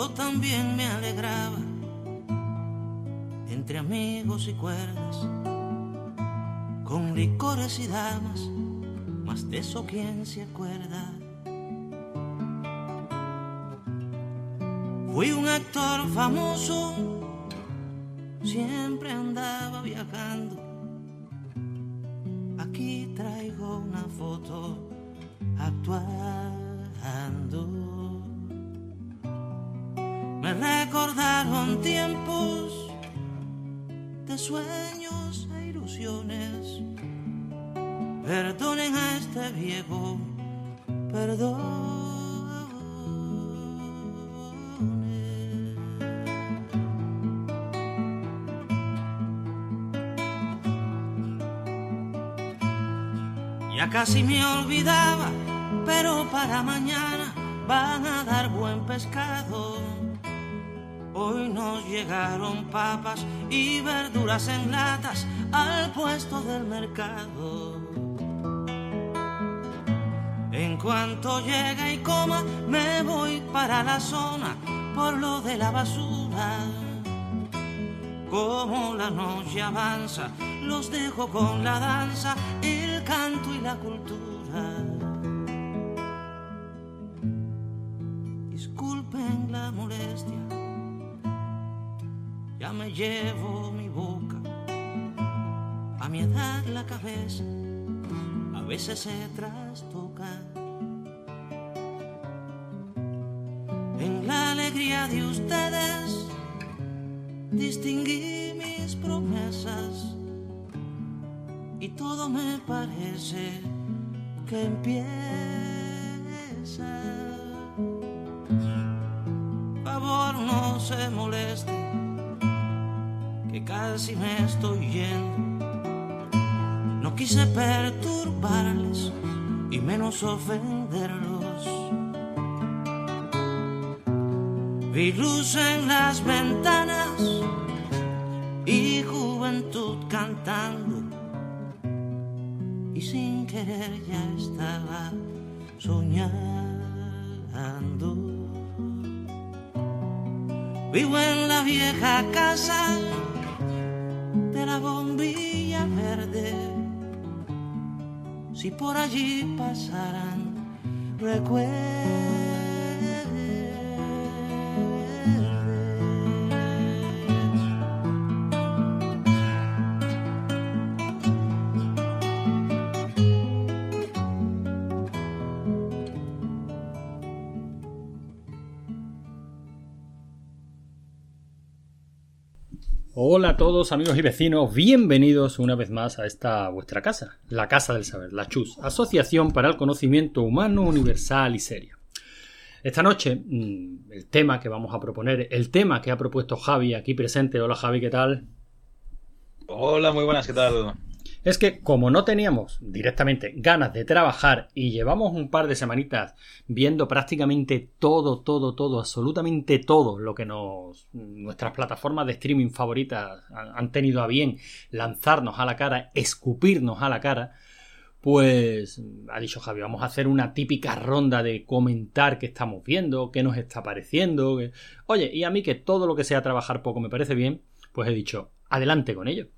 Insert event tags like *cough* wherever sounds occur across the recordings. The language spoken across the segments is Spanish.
Yo también me alegraba entre amigos y cuerdas, con licores y damas, más de eso quién se acuerda. Fui un actor famoso, siempre andaba viajando. Casi me olvidaba, pero para mañana van a dar buen pescado. Hoy nos llegaron papas y verduras en latas al puesto del mercado. En cuanto llega y coma, me voy para la zona por lo de la basura. Como la noche avanza, los dejo con la danza, canto y la cultura. Disculpen la molestia, ya me llevo mi boca. A mi edad la cabeza a veces se trastoca. En la alegría de ustedes distinguí mis promesas todo me parece que empieza. Favor no se moleste, que casi me estoy yendo. No quise perturbarles y menos ofenderlos. Vi luz en las ventanas y juventud cantando. Querer ya estaba soñando. Vivo en la vieja casa de la bombilla verde. Si por allí pasaran recuerdos. Todos amigos y vecinos, bienvenidos una vez más a esta vuestra casa, la Casa del Saber, la CHUS, Asociación para el Conocimiento Humano Universal y Serio. Esta noche, mm, el tema que vamos a proponer, el tema que ha propuesto Javi aquí presente. Hola Javi, ¿qué tal? Hola, muy buenas, ¿qué tal? Es que como no teníamos directamente ganas de trabajar y llevamos un par de semanitas viendo prácticamente todo, todo, todo, absolutamente todo lo que nos nuestras plataformas de streaming favoritas han, tenido a bien lanzarnos a la cara, escupirnos a la cara, pues ha dicho Javi, vamos a hacer una típica ronda de comentar qué estamos viendo, qué nos está pareciendo. Oye, y a mí que todo lo que sea trabajar poco me parece bien, pues he dicho, adelante con ello.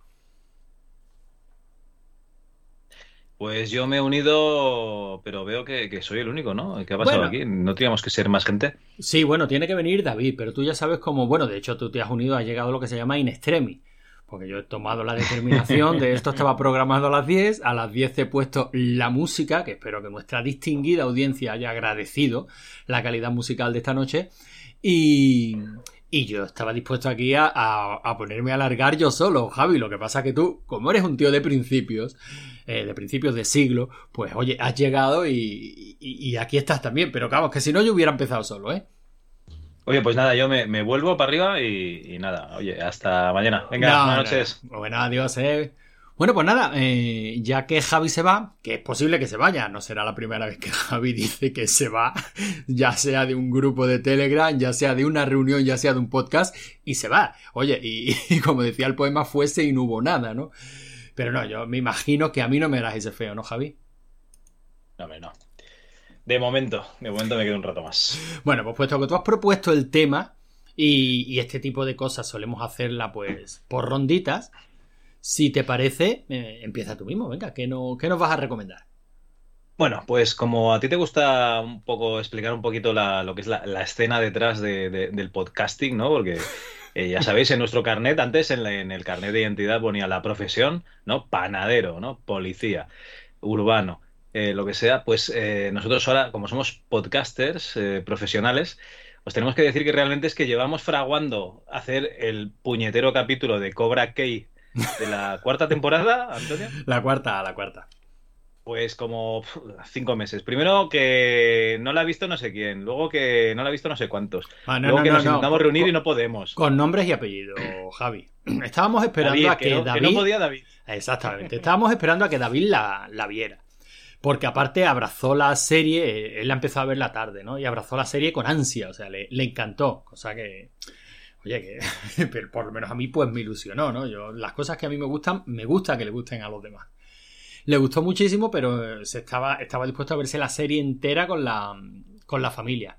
Pues yo me he unido, pero veo que, que soy el único, ¿no? ¿Qué ha pasado Bueno. aquí? ¿No teníamos que ser más gente? Sí, bueno, tiene que venir David, pero tú ya sabes cómo, bueno, de hecho tú te has unido, has llegado a lo que se llama in extremis, porque yo he tomado la determinación de esto estaba programado a las 10, a las 10 he puesto la música, que espero que nuestra distinguida audiencia haya agradecido la calidad musical de esta noche, y, Y yo estaba dispuesto aquí a, a, ponerme a alargar yo solo, Javi. Lo que pasa que tú, como eres un tío de principios, eh, de principios de siglo, pues oye, has llegado y, y, aquí estás también. Pero claro, que si no yo hubiera empezado solo, ¿eh? Oye, pues nada, yo me, vuelvo para arriba y, nada, oye, hasta mañana. Venga, buenas noches. Bueno, adiós, eh. Bueno, pues nada, eh, ya que Javi se va, que es posible que se vaya, no será la primera vez que *laughs* Javi dice que se va, *laughs* ya sea de un grupo de Telegram, ya sea de una reunión, ya sea de un podcast, y se va. Oye, *laughs* y, como decía el poema, fuese y no hubo nada, ¿no? Pero no, yo me imagino que a mí no me harás ese feo, ¿no, Javi? No, no. De momento, de momento me quedo un rato más. Bueno, pues puesto que tú has propuesto el tema, y, y este tipo de cosas solemos hacerla pues por ronditas, si te parece, eh, empieza tú mismo. Venga, ¿qué, no, ¿qué nos vas a recomendar? Bueno, pues como a ti te gusta un poco explicar un poquito lo que es la, escena detrás del podcasting, ¿no? Porque *laughs* eh, ya sabéis, en nuestro carnet, antes en, el carnet de identidad ponía la profesión, ¿no? Panadero, ¿no? Policía, urbano, eh, lo que sea. Pues nosotros ahora, como somos podcasters profesionales, os tenemos que decir que realmente es que llevamos fraguando hacer el puñetero capítulo de Cobra Kai de la cuarta temporada, Antonio. La cuarta, la cuarta. Pues como cinco meses. Primero que no la ha visto no sé quién, luego que no la ha visto no sé cuántos. Ah, luego que nos intentamos reunir y no podemos. Con nombres y apellidos, Javi. *clears throat* Estábamos esperando a que, David. no podía David. Exactamente. Estábamos esperando a que David la, la, viera. Porque aparte abrazó la serie, él la empezó a ver la tarde, ¿no? Y abrazó la serie con ansia, o sea, le, le encantó. Cosa que oye, que *laughs* pero por lo menos a mí pues me ilusionó, ¿no? Yo, las cosas que a mí me gustan, me gusta que le gusten a los demás. Le gustó muchísimo, pero se estaba, estaba dispuesto a verse la serie entera con la, con la familia.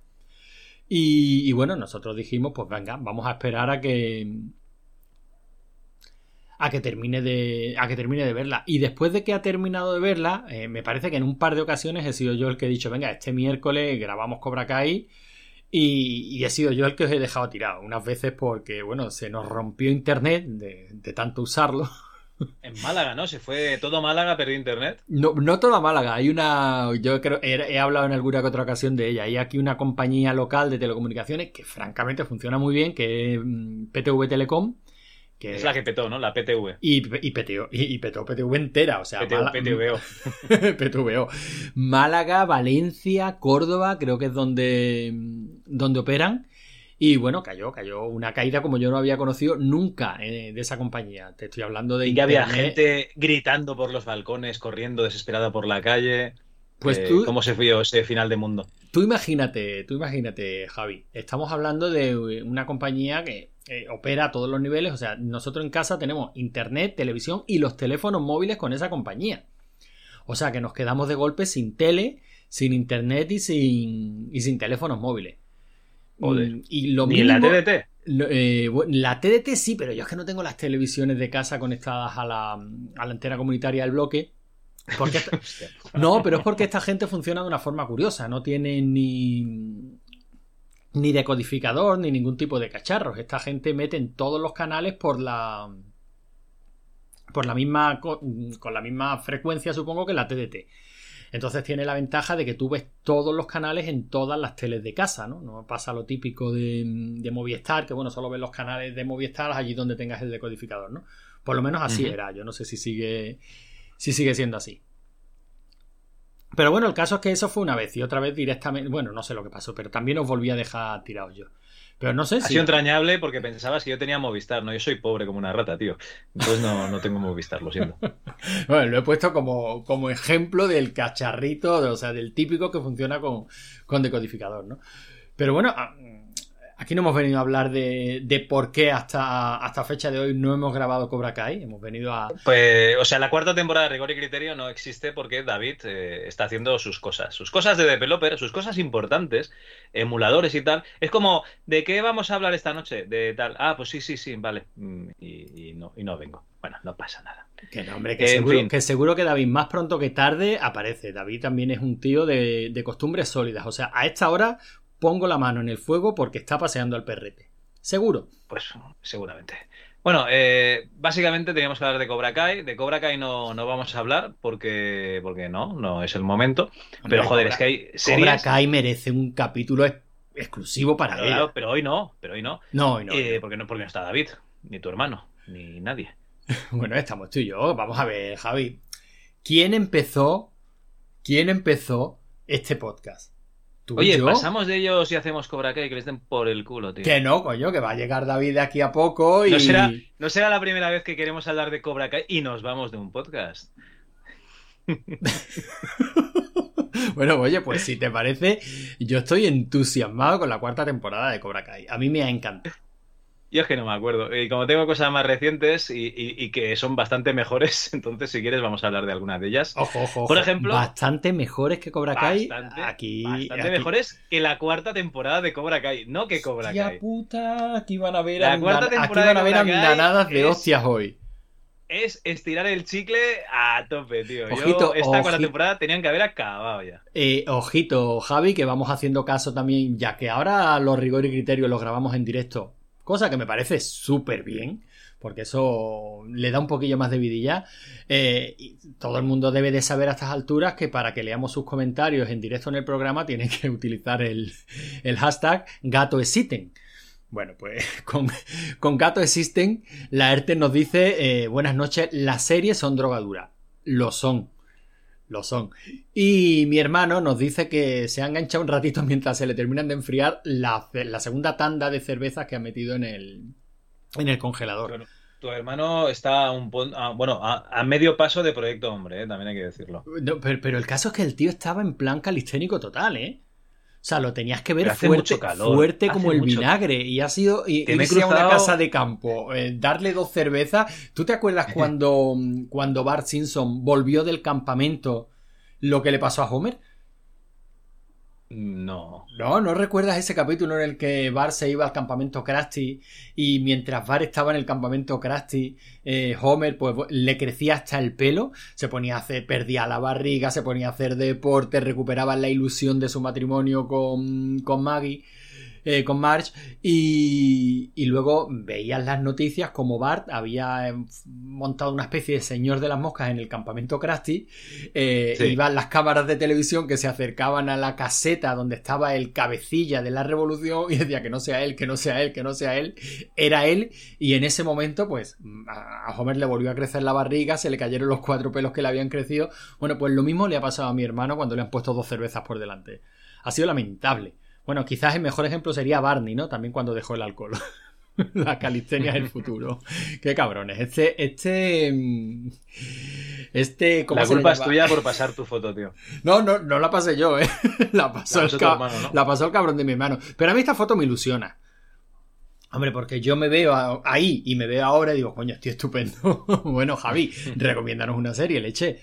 Y, bueno, nosotros dijimos, pues venga, vamos a esperar a que a que termine de a que termine de verla y después de que ha terminado de verla eh, me parece que en un par de ocasiones he sido yo el que he dicho venga este miércoles grabamos Cobra Kai y, he sido yo el que os he dejado tirado. Unas veces porque, bueno, se nos rompió internet de, tanto usarlo. *laughs* En Málaga, ¿no? Se fue todo Málaga, perdió internet. No, no toda Málaga. Hay una. Yo creo. He, hablado en alguna que otra ocasión de ella. Hay aquí una compañía local de telecomunicaciones que, francamente, funciona muy bien, que es mm, PTV Telecom es la que petó, ¿no? La PTV. Y, y, petó, y, petó PTV entera, o sea, PTVO. *laughs* PTVO. Málaga, Valencia, Córdoba, creo que es donde, donde operan. Y bueno, cayó, cayó una caída como yo no había conocido nunca eh, de esa compañía. Te estoy hablando de. Y que había gente gritando por los balcones, corriendo desesperada por la calle. Pues eh, tú, ¿Cómo se vio ese final de mundo? Tú imagínate, tú imagínate, Javi. Estamos hablando de una compañía que eh, opera a todos los niveles. O sea, nosotros en casa tenemos internet, televisión y los teléfonos móviles con esa compañía. O sea que nos quedamos de golpe sin tele, sin internet y sin, y sin teléfonos móviles. Mm, y lo ¿Ni la TDT? Eh, la TDT sí, pero yo es que no tengo las televisiones de casa conectadas a la, a la antena comunitaria del bloque. Porque *laughs* no, pero es porque esta gente funciona de una forma curiosa. No tiene ni, ni decodificador ni ningún tipo de cacharros. Esta gente mete en todos los canales por la por la misma con la misma frecuencia supongo que la TDT. Entonces tiene la ventaja de que tú ves todos los canales en todas las teles de casa, ¿no? No pasa lo típico de, de Movistar, que bueno, solo ves los canales de Movistar allí donde tengas el decodificador, ¿no? Por lo menos así era. Yo no sé si sigue si sigue siendo así. Pero bueno, el caso es que eso fue una vez y otra vez directamente. Bueno, no sé lo que pasó, pero también os volví a dejar tirados yo. Pero no sé si. Ha sido entrañable porque pensabas que yo tenía Movistar, ¿no? Yo soy pobre como una rata, tío. Entonces no, no tengo Movistar, lo siento. *laughs* bueno, lo he puesto como, como ejemplo del cacharrito, o sea, del típico que funciona con, con decodificador, ¿no? Pero bueno, ah, Aquí no hemos venido a hablar de, por qué hasta, hasta fecha de hoy no hemos grabado Cobra Kai. Hemos venido a. Pues, o sea, la cuarta temporada de Rigor y Criterio no existe porque David eh, está haciendo sus cosas. Sus cosas de developer, sus cosas importantes, emuladores y tal. Es como, ¿de qué vamos a hablar esta noche? De tal. Ah, pues sí, sí, sí, vale. Mm, y, no, y no vengo. Bueno, no pasa nada. Que hombre, que, seguro, que seguro que David más pronto que tarde aparece. David también es un tío de, de costumbres sólidas. O sea, a esta hora pongo la mano en el fuego porque está paseando al perrete. ¿Seguro? Pues seguramente. Bueno, eh, básicamente teníamos que hablar de Cobra Kai. De Cobra Kai no, no vamos a hablar porque, porque no, no es el momento. Pero joder, es que hay series... Cobra Kai merece un capítulo exclusivo para Claro, ella. claro, pero hoy no, pero hoy no. No, hoy no. Eh, porque no, porque no está David, ni tu hermano, ni nadie. *laughs* Bueno, estamos tú y yo. Vamos a ver, Javi. ¿Quién empezó? ¿Quién empezó este podcast? ¿Tú y Oye, yo? pasamos de ellos y hacemos Cobra Kai que les den por el culo, tío. Que no, coño, que va a llegar David de aquí a poco y. No será, no será la primera vez que queremos hablar de Cobra Kai y nos vamos de un podcast. *laughs* bueno, oye, pues si te parece, yo estoy entusiasmado con la cuarta temporada de Cobra Kai. A mí me ha encantado. Yo es que no me acuerdo. Y como tengo cosas más recientes y, y- y que son bastante mejores, *laughs* entonces si quieres vamos a hablar de alguna de ellas. Ojo, ojo, ojo. Por ejemplo- Bastante mejores que Cobra Kai. Bastante, aquí. bastante aquí. mejores que la cuarta temporada de Cobra Kai. No que Cobra Hostia Kai. puta, aquí van a ver, La andan- cuarta aquí temporada van a de Cobra Kai andanadas de es- hostias hoy. Es estirar el chicle a tope, tío. Yo Ojito, esta cuarta temporada tenían que haber acabado ya. Eh, ojito, Javi, que vamos haciendo caso también, ya que ahora los rigor y criterios los grabamos en directo, cosa que me parece súper bien, porque eso le da un poquillo más de vidilla. Eh, y todo el mundo debe de saber a estas alturas que para que leamos sus comentarios en directo en el programa tienen que *laughs* utilizar el, el hashtag gato existen. Bueno, pues *laughs* con, con Gato Existen, la ERTE nos dice, eh, buenas noches, las series son drogadura. Lo son. Lo son. Y mi hermano nos dice que se ha enganchado un ratito *laughs* mientras se le terminan de enfriar la, la segunda tanda de cervezas que ha metido en el, en el congelador. Bueno, tu hermano está a un a- bueno, a, a medio paso de Proyecto Hombre, eh, también hay que decirlo. No, pero, pero el caso es que el tío estaba en plan calisténico total, ¿eh? O sea, lo tenías que ver fuerte, mucho calor, fuerte como el vinagre. Y ha sido y, irse a una cruzado- casa de campo, eh, darle dos cervezas. ¿Tú te acuerdas *laughs* cuando, cuando Bart Simpson volvió del campamento lo que le pasó a Homer? No. No, ¿no recuerdas ese capítulo en el que Bart se iba al campamento Krusty y mientras Bart estaba en el campamento Krusty, eh, Homer pues le crecía hasta el pelo, se ponía a hacer, perdía la barriga, se ponía a hacer deporte, recuperaba la ilusión de su matrimonio con, con Maggie, eh, con Marge, y, y luego veías las noticias como Bart había eh, montado una especie de señor de las moscas en el campamento Krusty, eh, Sí. iban las cámaras de televisión que se acercaban a la caseta donde estaba el cabecilla de la revolución y decía que no sea él, que no sea él, que no sea él, era él, y en ese momento, pues, a a Homer le volvió a crecer la barriga, se le cayeron los cuatro pelos que le habían crecido. Bueno, pues lo mismo le ha pasado a mi hermano cuando le han puesto dos cervezas por delante. Ha sido lamentable. Bueno, quizás el mejor ejemplo sería Barney, ¿no? También cuando dejó el alcohol. *laughs* La calistenia es el futuro. *laughs* Qué cabrones. Este, este, mm, este, ¿cómo La culpa es tuya por pasar tu foto, tío. *laughs* No, no, no la pasé yo, ¿eh? La pasó, La el, hermano, ¿no? la pasó el cabrón de mi hermano. Pero a mí esta foto me ilusiona. Hombre, porque yo me veo ahí y me veo ahora y digo, coño, estoy estupendo. bueno, Javi, recomiéndanos una serie, leche.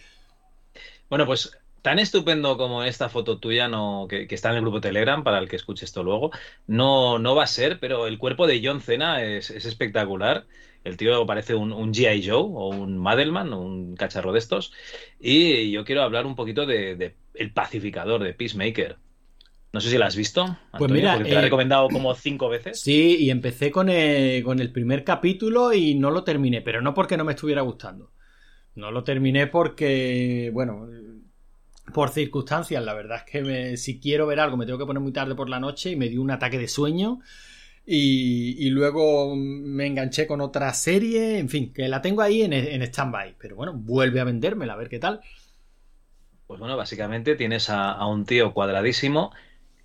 Bueno, pues tan estupendo como esta foto tuya no, que, que está en el grupo Telegram, para el que escuche esto luego, no, no va a ser, pero el cuerpo de John Cena es, es espectacular. El tío parece un, un G.I. Joe o un Madelman, o un cacharro de estos. Y yo quiero hablar un poquito de, de El Pacificador, de Peacemaker. No sé si la has visto, Antonio, Pues mira, porque te la he eh, recomendado como cinco veces. Sí, y empecé con el, con el primer capítulo y no lo terminé, pero no porque no me estuviera gustando. No lo terminé porque, bueno, por circunstancias, la verdad es que me- si quiero ver algo me tengo que poner muy tarde por la noche y me dio un ataque de sueño y, luego me enganché con otra serie, en fin, que la tengo ahí en, en stand-by, pero bueno, vuelve a vendérmela, a ver qué tal. Pues bueno, básicamente tienes a, a un tío cuadradísimo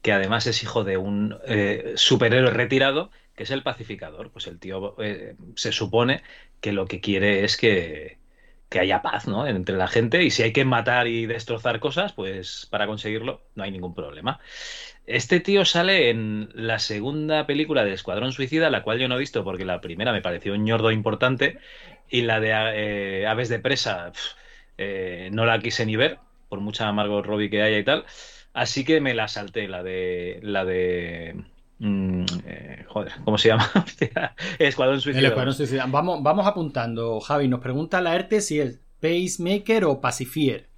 que además es hijo de un eh, superhéroe retirado, que es el pacificador. Pues el tío eh, se supone que lo que quiere es que, que haya paz, ¿no? Entre la gente y si hay que matar y destrozar cosas, pues para conseguirlo no hay ningún problema. Este tío sale en la segunda película de Escuadrón Suicida, la cual yo no he visto porque la primera me pareció un ñordo importante y la de eh, Aves de Presa eh, no la quise ni ver, por mucha Margot Robbie que haya y tal. Así que me la salté, la de. La de. Mm, eh, joder, ¿cómo se llama? *laughs* Escuadrón El Suicida. Escuadrón Suicida. Vamos, vamos apuntando, Javi, nos pregunta la ERTE si es Pacemaker o Pacifier.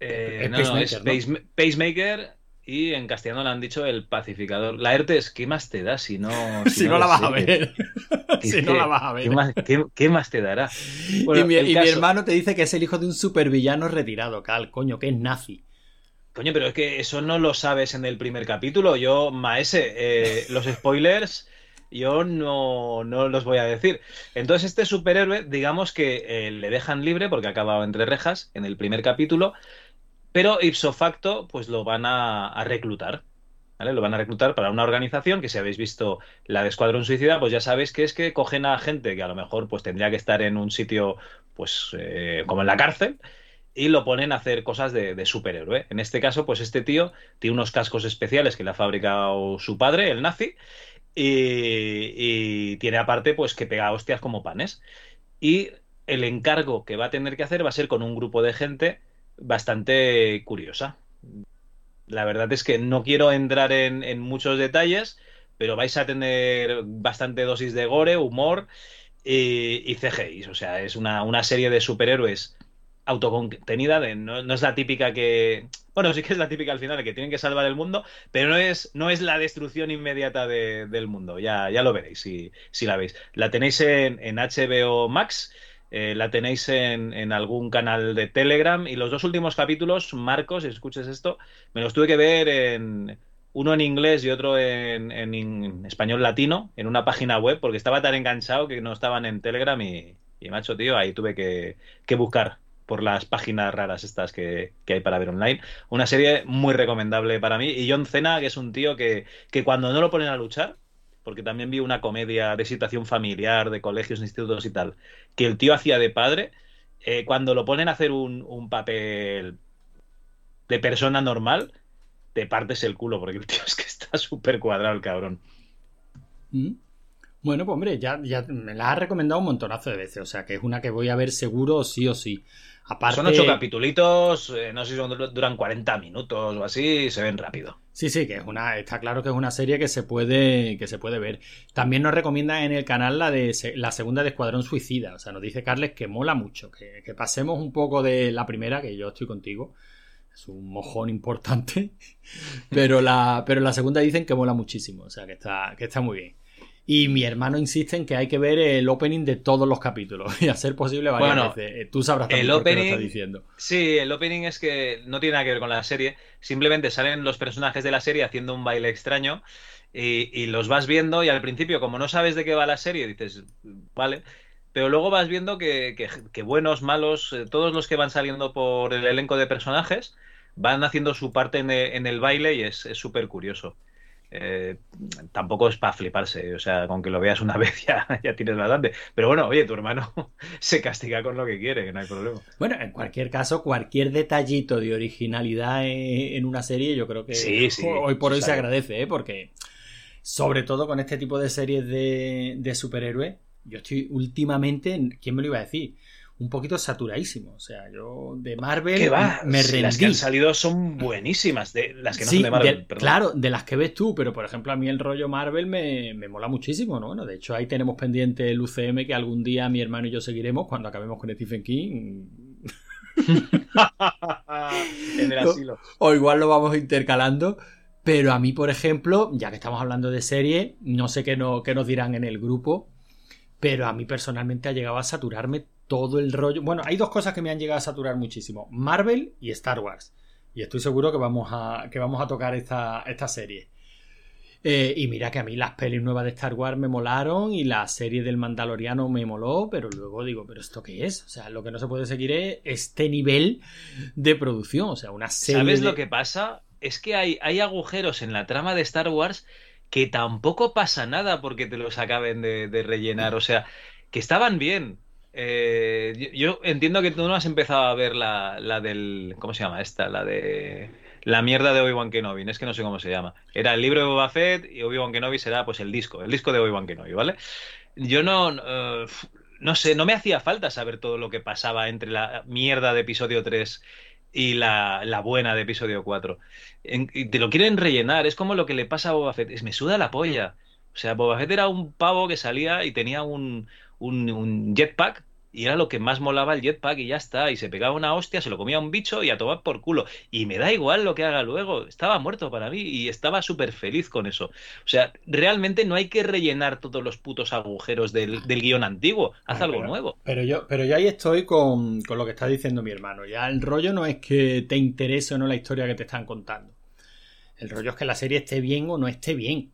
Eh, Es no, no, es Pacemaker, ¿no? Pace- Pacemaker y en castellano le han dicho el pacificador. La ERTE es, ¿qué más te da si no, *laughs* Si, no, la vas a ver. *laughs* Es si no la vas a ver. ¿Qué más, qué- qué más te dará? Bueno, y mi, el mi hermano te dice que es el hijo de un supervillano retirado, Cal, coño, que es nazi. Coño, pero es que eso no lo sabes en el primer capítulo. Yo, Maese, eh, los *laughs* spoilers yo no, no, los voy a decir. Entonces, este superhéroe, digamos que eh, le dejan libre porque ha acabado entre rejas en el primer capítulo, pero ipso facto, pues lo van a, reclutar. ¿Vale? Lo van a reclutar para una organización que si habéis visto la de Escuadrón Suicida, pues ya sabéis que es que cogen a gente que a lo mejor pues tendría que estar en un sitio pues eh, como en la cárcel y lo ponen a hacer cosas de, superhéroe. En este caso, pues este tío tiene unos cascos especiales que le ha fabricado su padre, el nazi, y, tiene aparte pues que pega hostias como panes. Y el encargo que va a tener que hacer va a ser con un grupo de gente bastante curiosa. La verdad es que no quiero entrar en, muchos detalles, pero vais a tener bastante dosis de gore, humor y, y. O sea, es una, una serie de superhéroes autocontenida, de, no, no, es la típica que... Bueno, sí que es la típica al final, que tienen que salvar el mundo, pero no es, no es la destrucción inmediata del mundo, ya, ya lo veréis si, si la veis. La tenéis en, en HBO Max, eh, la tenéis en, en, algún canal de Telegram y los dos últimos capítulos, Marcos, si escuches esto, me los tuve que ver en... Uno en inglés y otro en, en español latino, en una página web, porque estaba tan enganchado que no estaban en Telegram y, y macho, tío, ahí tuve que, que buscar por las páginas raras estas que, hay para ver online. Una serie muy recomendable para mí. Y John Cena, que es un tío que, que cuando no lo ponen a luchar, porque también vi una comedia de situación familiar, de colegios, institutos y tal, que el tío hacía de padre, eh, cuando lo ponen a hacer un, un, papel de persona normal, te partes el culo, porque el tío es que está súper cuadrado el cabrón. ¿Mm? Bueno, pues hombre, ya, ya me la ha recomendado un montonazo de veces, o sea que es una que voy a ver seguro sí o sí. Son ocho capitulitos, eh, no sé si duran 40 minutos o así, se ven rápido. Sí, sí, que es una, está claro que es una serie que se puede, que se puede ver. También nos recomienda en el canal la de la segunda de Escuadrón Suicida. O sea, nos dice Carles que mola mucho, que, pasemos un poco de la primera, que yo estoy contigo. Es un mojón importante. *laughs* Pero la, pero la segunda dicen que mola muchísimo. O sea que está, que está muy bien. Y mi hermano insiste en que hay que ver el opening de todos los capítulos *laughs* y hacer posible varias veces. Eh, tú sabrás también el por opening, qué lo estás diciendo. Sí, el opening es que no tiene nada que ver con la serie. Simplemente salen los personajes de la serie haciendo un baile extraño y, los vas viendo y al principio, como no sabes de qué va la serie, dices, vale. Pero luego vas viendo que, buenos, malos, eh, todos los que van saliendo por el elenco de personajes van haciendo su parte en el, baile y es súper curioso. Eh, tampoco es para fliparse, o sea, con que lo veas una *laughs* vez ya, tienes bastante. Pero bueno, oye, tu hermano *laughs* se castiga con lo que quiere, que no hay problema. Bueno, en cualquier caso, cualquier detallito de originalidad en una serie, yo creo que *laughs* hoy por hoy se agradece, ¿eh? porque sobre todo con este tipo de series de, de superhéroes, yo estoy últimamente, ¿quién me lo iba a decir? Un poquito saturadísimo. O sea, yo de Marvel me rendí. Las que han salido son buenísimas, de las que no son de Marvel. claro, de las que ves tú, pero por ejemplo a mí el rollo Marvel me, me, mola muchísimo, ¿no? Bueno, de hecho ahí tenemos pendiente el UCM que algún día mi hermano y yo seguiremos cuando acabemos con Stephen King. *laughs* en el asilo. O, igual lo vamos intercalando. Pero a mí, por ejemplo, ya que estamos hablando de serie, no sé qué, no, qué nos dirán en el grupo, pero a mí personalmente ha llegado a saturarme todo el rollo. Bueno, hay dos cosas que me han llegado a saturar muchísimo: Marvel y Star Wars. Y estoy seguro que vamos a, que vamos a tocar esta, esta serie. Eh, y mira que a mí las pelis nuevas de Star Wars me molaron y la serie del Mandaloriano me moló, pero luego digo, ¿pero esto qué es? O sea, lo que no se puede seguir es este nivel de producción. O sea, una serie. ¿Sabes lo que pasa? Es que hay, hay agujeros en la trama de Star Wars que tampoco pasa nada porque te los acaben de rellenar. O sea, que estaban bien, eh, yo entiendo que tú no has empezado a ver la, la, del. ¿Cómo se llama esta? La de. La mierda de Obi-Wan Kenobi, es que no sé cómo se llama. Era el libro de Boba Fett y Obi-Wan Kenobi será pues el disco, el disco de Obi-Wan Kenobi, ¿vale? Yo no. No sé, no me hacía falta saber todo lo que pasaba entre la mierda de episodio 3 y la, la buena de episodio 4. y te lo quieren rellenar, es como lo que le pasa a Boba Fett, es me suda la polla. O sea, Boba Fett era un pavo que salía y tenía un, un, un jetpack y era lo que más molaba el jetpack y ya está. Y se pegaba una hostia, se lo comía un bicho y a tomar por culo. Y me da igual lo que haga luego. Estaba muerto para mí y estaba súper feliz con eso. O sea, realmente no hay que rellenar todos los putos agujeros del, guion antiguo. Haz algo nuevo. Pero yo, pero yo ahí estoy con, con lo que está diciendo mi hermano. Ya el rollo no es que te interese o no la historia que te están contando. El rollo es que la serie esté bien o no esté bien.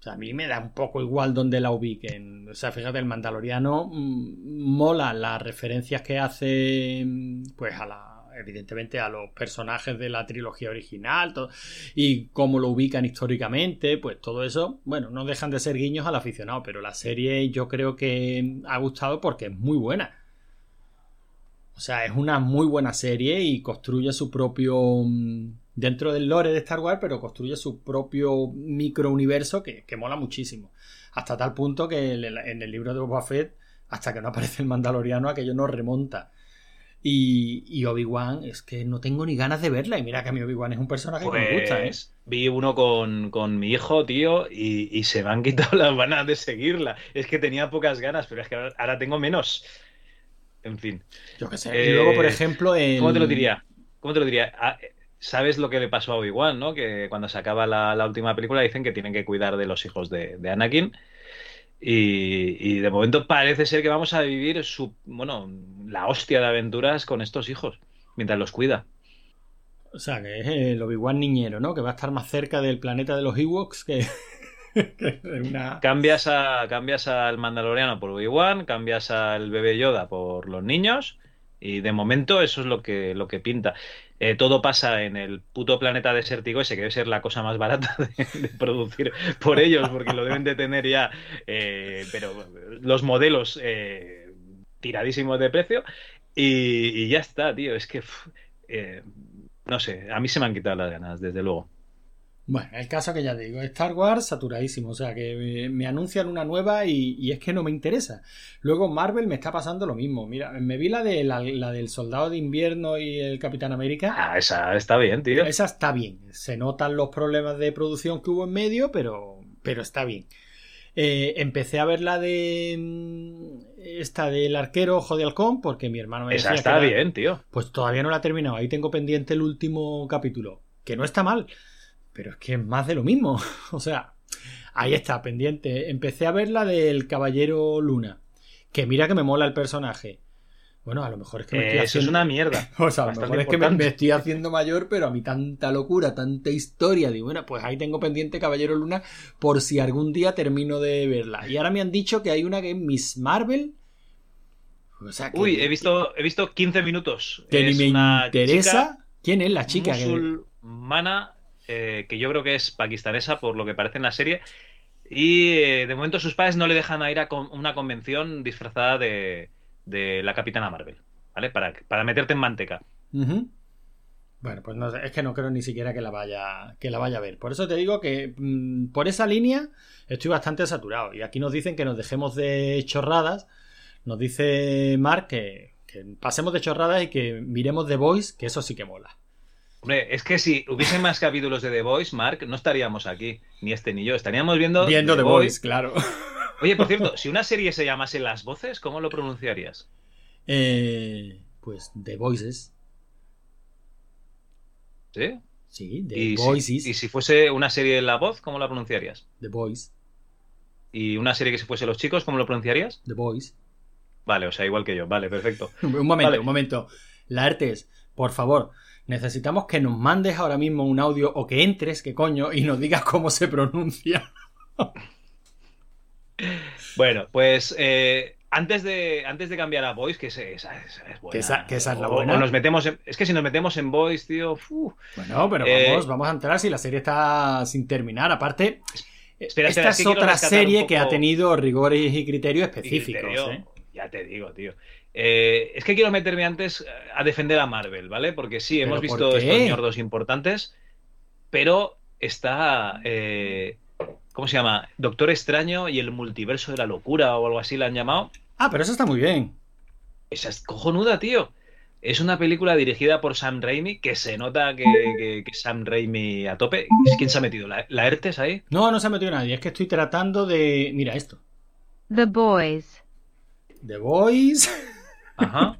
O sea, a mí me da un poco igual donde la ubiquen. O sea, fíjate, el Mandaloriano mm, mola las referencias que hace, mm, pues a la evidentemente a los personajes de la trilogía original y cómo lo ubican históricamente, pues todo eso, bueno, no dejan de ser guiños al aficionado, pero la serie yo creo que ha gustado porque es muy buena. O sea, es una muy buena serie y construye su propio mm, dentro del lore de Star Wars, pero construye su propio microuniverso que, que mola muchísimo. Hasta tal punto que en el libro de Boba Fett, hasta que no aparece el Mandaloriano, aquello no remonta. Y, Obi-Wan es que no tengo ni ganas de verla. Y mira que a mí Obi-Wan es un personaje que me gusta, ¿eh? Pues, vi uno con, con mi hijo, tío, y, y, se me han quitado *laughs* las ganas de seguirla. Es que tenía pocas ganas, pero es que ahora, tengo menos. En fin. Yo qué sé. y luego, por eh, ejemplo. ¿Cómo te lo diría? ¿Cómo te lo diría? Sabes lo que le pasó a Obi-Wan, ¿no? Que cuando se acaba la, última película dicen que tienen que cuidar de los hijos de, Anakin. Y, de momento parece ser que vamos a vivir su, bueno, la hostia de aventuras con estos hijos, mientras los cuida. O sea, que es el Obi-Wan niñero, ¿no? Que va a estar más cerca del planeta de los Ewoks que... *laughs* una... cambias, a, cambias al Mandaloriano por Obi-Wan, cambias al bebé Yoda por los niños y de momento eso es lo que, lo que pinta. Eh, todo pasa en el puto planeta desértico ese que debe ser la cosa más barata *laughs* de, producir por ellos, porque lo deben de tener ya, eh, pero los modelos eh, tiradísimos de precio y, ya está, tío. Es que, no sé, a mí se me han quitado las ganas, desde luego. Bueno, el caso que ya digo, Star Wars saturadísimo, o sea que me anuncian una nueva y, es que no me interesa. Luego Marvel me está pasando lo mismo. Mira, me vi la de la, del Soldado de Invierno y el Capitán América. Ah, esa está bien, tío. Esa está bien. Se notan los problemas de producción que hubo en medio, pero, pero está bien. Eh, empecé a ver la de mm, esta del arquero Ojo de Halcón porque mi hermano me decía Esa está bien, tío. Pues todavía no la he terminado. Ahí tengo pendiente el último capítulo, que no está mal pero es que es más de lo mismo. *laughs* o sea, ahí está, pendiente. Empecé a ver la del Caballero Luna. Que mira que me mola el personaje. Bueno, a lo mejor es que me estoy haciendo. es una mierda. *laughs* o sea, a lo mejor es que me, estoy haciendo mayor, pero a mí tanta locura, tanta historia. Digo, bueno, pues ahí tengo pendiente Caballero Luna por si algún día termino de verla. Y ahora me han dicho que hay una que es Miss Marvel. O sea, Uy, he visto, he visto 15 minutos. Que ni me interesa. ¿Quién es la chica? Musulmana eh, que yo creo que es pakistanesa por lo que parece en la serie. Y eh, de momento sus padres no le dejan ir a una convención disfrazada de, la Capitana Marvel, ¿vale? Para, para meterte en manteca. Bueno, pues no es que no creo ni siquiera que la vaya, que la vaya a ver. Por eso te digo que mm, por esa línea estoy bastante saturado. Y aquí nos dicen que nos dejemos de chorradas. Nos dice Mark que, que pasemos de chorradas y que miremos The Voice, que eso sí que mola. Hombre, es que si hubiese más capítulos de The Voice, Mark, no estaríamos aquí, ni este ni yo. Estaríamos viendo. Viendo The, Voice, claro. Oye, por cierto, *laughs* si una serie se llamase Las Voces, ¿cómo lo pronunciarías? Eh, pues The Voices. ¿Sí? Sí, The Voices. y si fuese una serie de La Voz, ¿cómo la pronunciarías? The Voice. ¿Y una serie que se fuese Los Chicos, cómo lo pronunciarías? The Voice. Vale, o sea, igual que yo. Vale, perfecto. *laughs* un momento, un momento. La Artes, por favor, necesitamos que nos mandes ahora mismo un audio o que entres, que coño, y nos digas cómo se pronuncia. bueno, pues eh, antes, de, antes de cambiar a Voice, que esa, es buena. Que esa, es la buena. nos metemos es que si nos metemos en Voice, tío. bueno, pero eh, vamos, vamos a entrar si la serie está sin terminar. Aparte, esta es otra serie que ha tenido rigores y criterios específicos. ¿eh? Ya te digo, tío. Eh, es que quiero meterme antes a defender a Marvel, ¿vale? Porque sí, hemos visto estos ñordos importantes, pero está. Eh, ¿Cómo se llama? Doctor Extraño y el multiverso de la locura o algo así la han llamado. Ah, pero eso está muy bien. Esa es cojonuda, tío. Es una película dirigida por Sam Raimi que se nota que, Sam Raimi a tope. ¿Quién se ha metido? ¿La, ¿La, ERTES ahí? No, no se ha metido nadie. Es que estoy tratando de. Mira esto. The Boys. The Boys. *laughs* Ajá.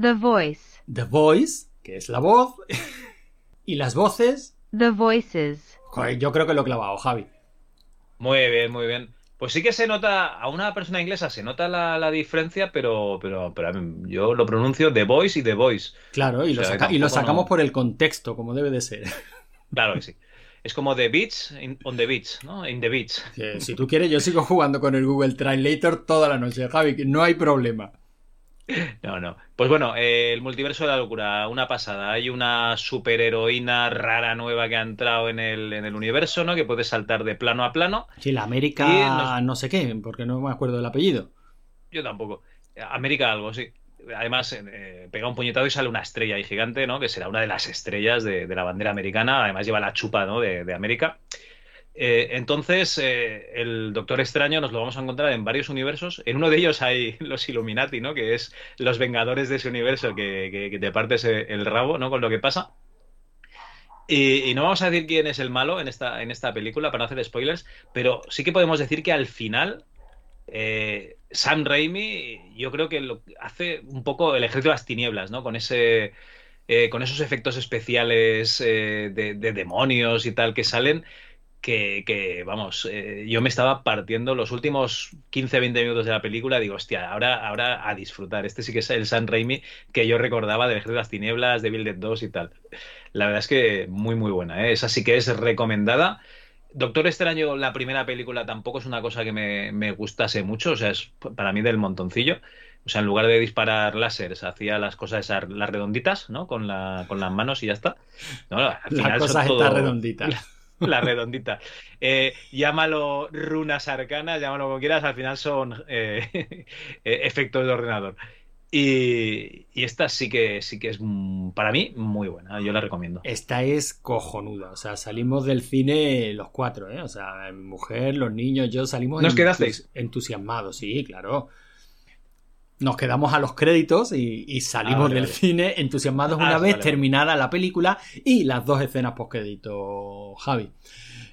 The Voice. The Voice, que es la voz. y las voces. The Voices. Joder, yo creo que lo he clavado, Javi. Muy bien, muy bien. Pues sí que se nota, a una persona inglesa se nota la, la diferencia, pero, pero, pero yo lo pronuncio The Voice y The Voice. Claro, y, O lo, sea, saca- y lo tampoco sacamos no- por el contexto, como debe de ser. Claro que sí. Es como The Beach in- on the beach, ¿no? In the beach. Si tú quieres, yo sigo jugando con el Google Translator toda la noche, Javi, que no hay problema. No, no. Pues bueno, eh, el multiverso de la locura, una pasada. Hay una superheroína rara nueva que ha entrado en el, en el universo, ¿no? Que puede saltar de plano a plano. Sí, la América nos- no sé qué, porque no me acuerdo del apellido. Yo tampoco. América algo, sí. Además, eh, pega un puñetazo y sale una estrella ahí gigante, ¿no? Que será una de las estrellas de, la bandera americana. Además lleva la chupa, ¿no? De, América. Eh, entonces, eh, el Doctor Extraño nos lo vamos a encontrar en varios universos. En uno de ellos hay *laughs* los Illuminati, ¿no? Que es los Vengadores de ese universo que, que- te partes el rabo, ¿no? Con lo que pasa. Y, y no vamos a decir quién es el malo en esta, en esta película para no hacer spoilers, pero sí que podemos decir que al final eh, Sam Raimi, yo creo que lo hace un poco el ejército de las tinieblas, ¿no? Con ese, eh, con esos efectos especiales eh, de, de demonios y tal que salen, que, que, vamos, eh, yo me estaba partiendo los últimos 15-20 minutos de la película, digo, hostia, ahora, ahora a disfrutar. Este sí que es el Sam Raimi que yo recordaba del ejército de las tinieblas, de Bill Dead 2 y tal. La verdad es que muy, muy buena, ¿eh? Esa sí que es recomendada. Doctor Extraño, la primera película, tampoco es una cosa que me, me gustase mucho, o sea, es para mí del montoncillo. O sea, en lugar de disparar láseres, hacía las cosas esas, las redonditas, ¿no? Con, la, con las manos y ya está. No, al Las final son cosas todo- redonditas. *laughs* La redondita. Eh, llámalo runas arcanas, llámalo como quieras, al final son eh, *laughs* eh, efectos de ordenador. Y, y esta sí que sí que es para mí muy buena, yo la recomiendo. Esta es cojonuda. O sea, salimos del cine los cuatro, ¿eh? O sea, mi mujer, los niños, yo salimos ¿Nos quedasteis? entusiasmados, sí, claro. Nos quedamos a los créditos y, y salimos Ah, vale, del vale. cine entusiasmados Ah, una vez vale. terminada la película y las dos escenas postcrédito, Javi.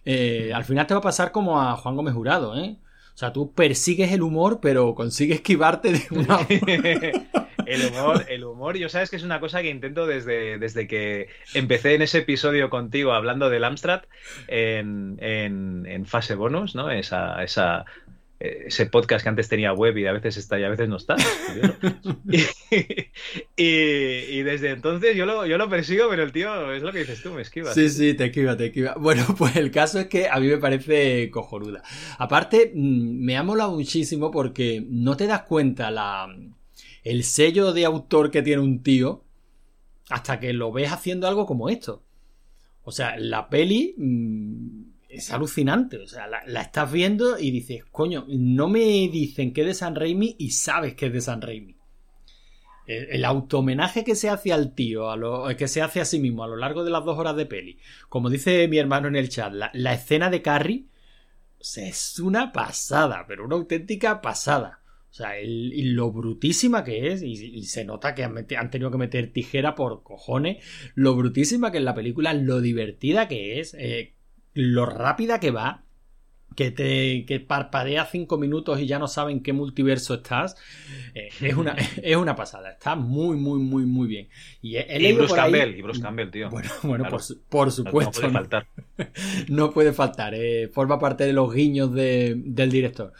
Eh, al final te va a pasar como a Juan Gómez Jurado, ¿eh? O sea, tú persigues el humor, pero consigues esquivarte de una *laughs* el humor, el humor, yo sabes que es una cosa que intento desde, desde que empecé en ese episodio contigo hablando del Amstrad en, en, en fase bonus, ¿no? Esa, esa, ese podcast que antes tenía web y a veces está y a veces no está. *laughs* Y, y- y desde entonces yo lo, yo lo persigo, pero el tío es lo que dices tú, me esquivas. Sí, sí, te esquiva, te esquiva. Bueno, *laughs* pues el caso es que a mí me parece cojonuda. Aparte, mm, me ha molado muchísimo porque no te das cuenta la, el sello de autor que tiene un tío hasta que lo ves haciendo algo como esto. O sea, la peli mm, es alucinante. O sea, la, estás viendo y dices, coño, no me dicen que es de San Raimi y sabes que es de San Raimi. El, el autohomenaje que se hace al tío, a lo, que se hace a sí mismo a lo largo de las dos horas de peli. Como dice mi hermano en el chat, la, la escena de Carrie es una pasada, pero una auténtica pasada. O sea, el- y lo brutísima que es, y, se nota que han tenido que meter tijera por cojones, lo brutísima que es la película, lo divertida que es, eh, lo rápida que va, que te que parpadea cinco minutos y ya no saben qué multiverso estás, eh, es, una, *laughs* es una pasada, está muy, muy, muy, muy bien. Y, he- he Y Bruce por ahí- Campbell, y Bruce Campbell, tío. Bueno, bueno, Claro. por, por No supuesto. puede ¿no? faltar. *laughs* no puede faltar, eh, forma parte de los guiños de- del director.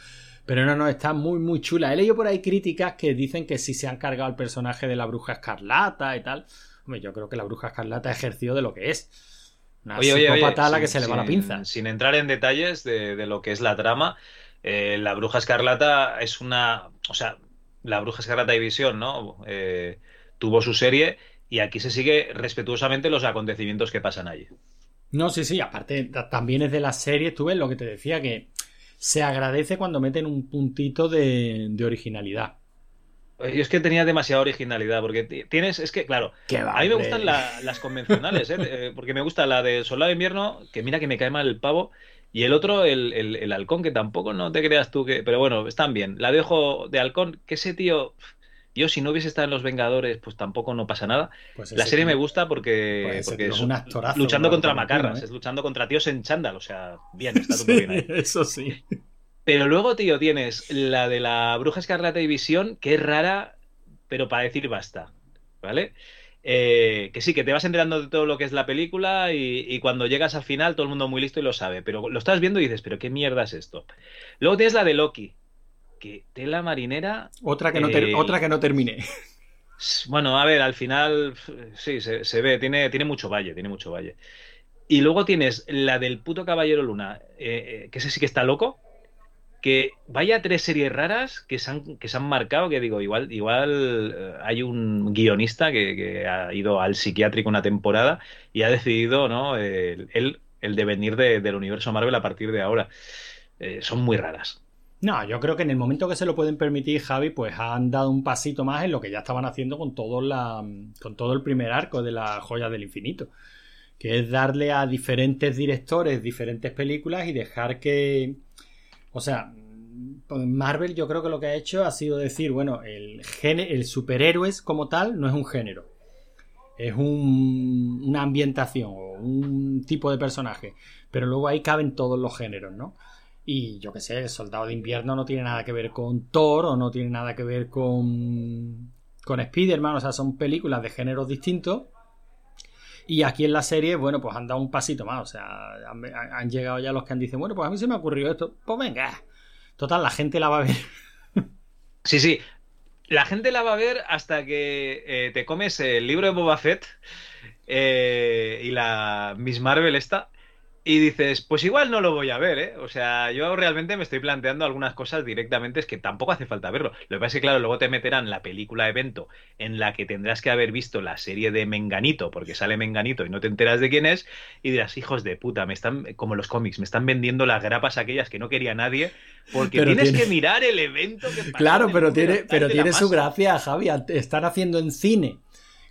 Pero no, no, está muy, muy chula. He leído por ahí críticas que dicen que si se han cargado el personaje de la bruja escarlata y tal. Hombre, yo creo que la bruja escarlata ejerció de lo que es. Una Oye, oye, oye, psicópata a la sin- que se le va la pinza. Sin entrar en detalles de, de lo que es la trama, eh, la Bruja Escarlata es una. O sea, la Bruja Escarlata y Visión, ¿no? Eh, tuvo su serie y aquí se sigue respetuosamente los acontecimientos que pasan allí. No, sí, sí, aparte ta- también es de la serie, tú ves lo que te decía, que se agradece cuando meten un puntito de, de originalidad. Yo es que tenía demasiada originalidad, porque ti- tienes, es que, claro, a mí me gustan la- las convencionales, ¿eh? Eh, porque me gusta la de Soldado de Invierno, que mira que me cae mal el pavo, y el otro, el, el- el halcón, que tampoco no te creas tú que, pero bueno, están bien. La de Ojo de Halcón, que ese tío, yo si no hubiese estado en Los Vengadores, pues tampoco no pasa nada. Pues La serie tío- me gusta porque, Pues porque es un actorazo, luchando contra macarras, ¿eh? es luchando contra tíos en chándal, o sea, bien, está *laughs* todo Sí, bien ahí. eso sí. Pero luego, tío, tienes la de la Bruja Escarlata y Visión, que es rara, pero para decir basta, ¿vale? Eh, que sí, que te vas enterando de todo lo que es la película y, y, cuando llegas al final todo el mundo muy listo y lo sabe, pero lo estás viendo y dices, pero qué mierda es esto. Luego tienes la de Loki, que tela marinera... Otra que no, ter- eh, otra que no terminé. *laughs* Bueno, a ver, al final sí, se, se ve, tiene, tiene mucho valle, tiene mucho valle. Y luego tienes la del puto Caballero Luna, eh, eh, que ese sí que está loco, vaya tres series raras que se han, que se han marcado, que digo, igual, igual eh, hay un guionista que, ha ido al psiquiátrico una temporada y ha decidido, ¿no? El, el, el devenir de- del universo Marvel a partir de ahora. Eh, son muy raras. No, yo creo que en el momento que se lo pueden permitir, Javi, pues han dado un pasito más en lo que ya estaban haciendo con todo, la, con todo el primer arco de la joya del infinito. Que es darle a diferentes directores diferentes películas y dejar que. O sea, Marvel yo creo que lo que ha hecho ha sido decir, bueno, el, el superhéroes como tal no es un género. Es un, una ambientación o un tipo de personaje. Pero luego ahí caben todos los géneros, ¿no? Y yo qué sé, el Soldado de Invierno no tiene nada que ver con Thor o no tiene nada que ver con, con Spider-Man, o sea, son películas de géneros distintos. Y aquí en la serie, bueno, pues han dado un pasito más, o sea, han, llegado ya los que han dicho, bueno, pues a mí se me ha ocurrido esto, pues venga, total, la gente la va a ver. Sí, sí. La gente la va a ver hasta que eh, te comes el libro de Boba Fett eh, y la Miss Marvel esta y dices, pues igual no lo voy a ver, ¿eh? O sea, yo realmente me estoy planteando algunas cosas directamente, es que tampoco hace falta verlo. Lo que pasa es que, claro, luego te meterán la película evento en la que tendrás que haber visto la serie de Menganito, porque sale Menganito y no te enteras de quién es, y dirás, hijos de puta, me están, como los cómics, me están vendiendo las grapas aquellas que no quería nadie, porque Pero tienes tiene- que mirar el evento que Claro, pero tiene, pero tiene su masa. gracia, Javi. Están haciendo en cine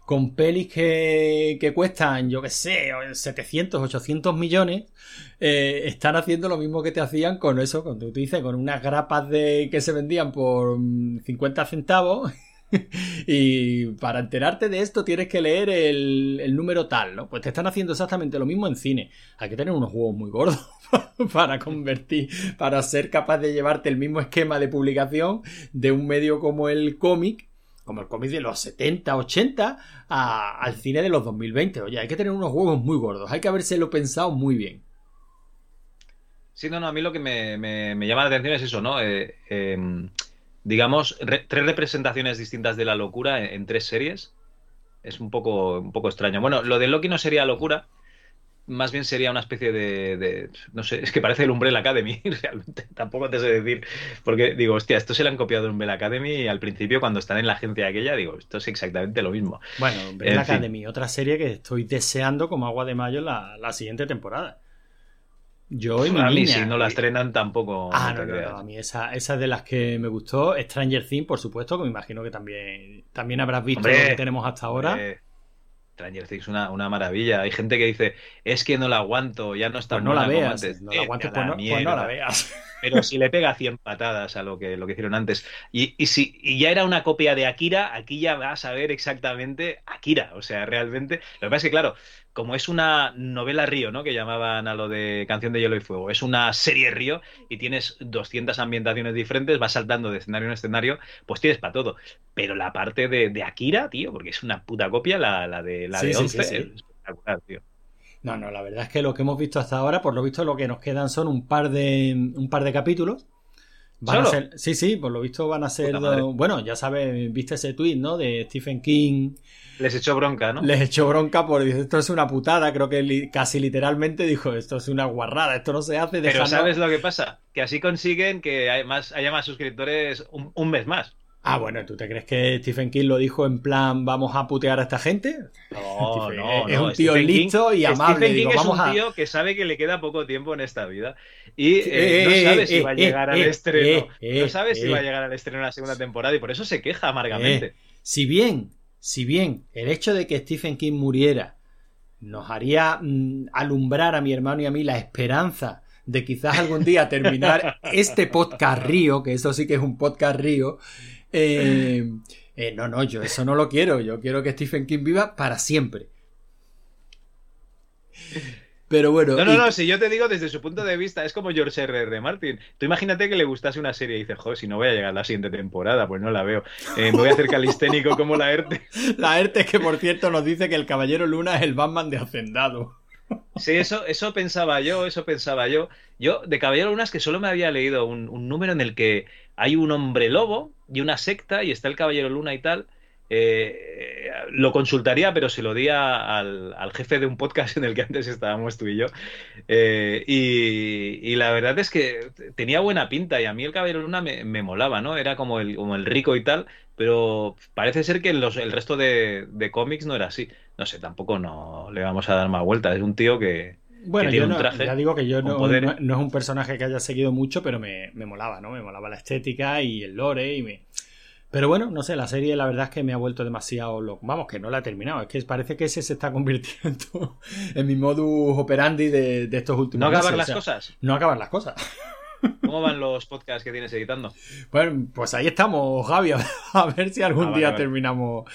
con pelis que, que cuestan, yo qué sé, 700, 800 millones. eh, están haciendo lo mismo que te hacían con eso, con tú dices, con unas grapas de que se vendían por mm, 50 centavos. *laughs* y para enterarte de esto tienes que leer el, el número tal, ¿no? Pues te están haciendo exactamente lo mismo en cine. Hay que tener unos huevos muy gordos *laughs* para convertir, para ser capaz de llevarte el mismo esquema de publicación de un medio como el cómic, como el cómic de los 70, 80, a- al cine de los 2020. Oye, hay que tener unos huevos muy gordos, hay que habérselo pensado muy bien. Sí, no, no, a mí lo que me, llama la atención es eso, ¿no? Eh, eh, digamos, re- tres representaciones distintas de la locura en, en tres series. Es un poco, un poco extraño. Bueno, lo de Loki no sería locura, más bien sería una especie de, de- no sé, es que parece el Umbrella Academy, *laughs* realmente, tampoco te sé decir, porque digo, hostia, esto se le han copiado de Umbrella Academy y al principio cuando están en la agencia aquella, digo, esto es exactamente lo mismo. Bueno, Umbrella fin. Academy, otra serie que estoy deseando como agua de mayo la, la siguiente temporada. Yo y mi a mí niña. si no la estrenan tampoco Ah, no no, no, a mí esa, esa es de las que me gustó. Stranger Things, por supuesto, que me imagino que también, también habrás visto Hombre, lo que tenemos hasta ahora. Stranger Things una, una maravilla. Hay gente que dice, es que no la aguanto, ya no está pues no la veas, no la aguantes, a pues no, pues no la veas. Pero si le pega 100 patadas a lo que, lo que hicieron antes. Y, y si y ya era una copia de Akira, aquí ya vas a ver exactamente Akira. O sea, realmente. Lo que pasa es que, claro, como es una novela Río, ¿no? Que llamaban a lo de Canción de Hielo y Fuego. Es una serie Río y tienes 200 ambientaciones diferentes, vas saltando de escenario en escenario, pues tienes para todo. Pero la parte de, de Akira, tío, porque es una puta copia, la, la de, la Sí, de sí, 11, sí, sí. es espectacular, tío. No, no, la verdad es que lo que hemos visto hasta ahora, por lo visto, lo que nos quedan son un par de, un par de capítulos. Van a ser, sí, sí, por lo visto van a ser. Dos- bueno, ya sabes, viste ese tweet, ¿no? De Stephen King. Les echó bronca, ¿no? Les echó bronca por dice, esto es una putada. Creo que li- casi literalmente dijo, esto es una guarrada, esto no se hace. Pero déjanos". ¿sabes lo que pasa? Que así consiguen que hay más, haya más suscriptores un, un mes más. Ah, bueno, ¿tú te crees que Stephen King lo dijo en plan, vamos a putear a esta gente? No, *laughs* Stephen- no, es no. un tío Stephen King- listo y amable. Stephen King digo, es vamos un a... tío que sabe que le queda poco tiempo en esta vida y eh, eh, no eh, sabe si va a llegar al estreno. no sabe si va a llegar al estreno la segunda temporada y por eso se queja amargamente. Si bien, si bien el hecho de que Stephen King muriera nos haría mm, alumbrar a mi hermano y a mí la esperanza de quizás algún día terminar *laughs* este podcast río, que eso sí que es un podcast río, eh, eh, no, no, yo eso no lo quiero, yo quiero que Stephen King viva para siempre. Pero bueno. No, no, y- no, si yo te digo desde su punto de vista, es como George R. R. Martin. Tú imagínate que le gustase una serie y dices, joder, si no voy a llegar a la siguiente temporada, pues no la veo. Eh, me voy a hacer calisténico como la ERTE. *laughs* La ERTE que, por cierto, nos dice que el Caballero Luna es el Batman de Hacendado. Sí, eso, eso pensaba yo, eso pensaba yo. Yo, de Caballero Luna, es que solo me había leído un, un número en el que hay un hombre lobo y una secta y está el Caballero Luna y tal. Eh, lo consultaría, pero se lo di a- al, al jefe de un podcast en el que antes estábamos tú y yo. Eh, y, y la verdad es que tenía buena pinta y a mí el Caballero Luna me, me molaba, ¿no? Era como el, como el rico y tal, pero parece ser que los- el resto de, de cómics no era así. No sé, tampoco no le vamos a dar más vueltas. Es un tío que, Bueno, yo no- traje ya digo que yo no, poderes. no- no es un personaje que haya seguido mucho, pero me, me molaba, ¿no? Me molaba la estética y el lore y me... Pero bueno, no sé, la serie la verdad es que me ha vuelto demasiado loco. Vamos, que no la he terminado. Es que parece que ese se está convirtiendo *laughs* en mi modus operandi de, de estos últimos no acabar meses, las o sea, cosas. No acabar las cosas. *laughs* ¿Cómo van los podcasts que tienes editando? Bueno, pues ahí estamos, Javi, a *laughs* a ver si algún Ah, vale, día vale. terminamos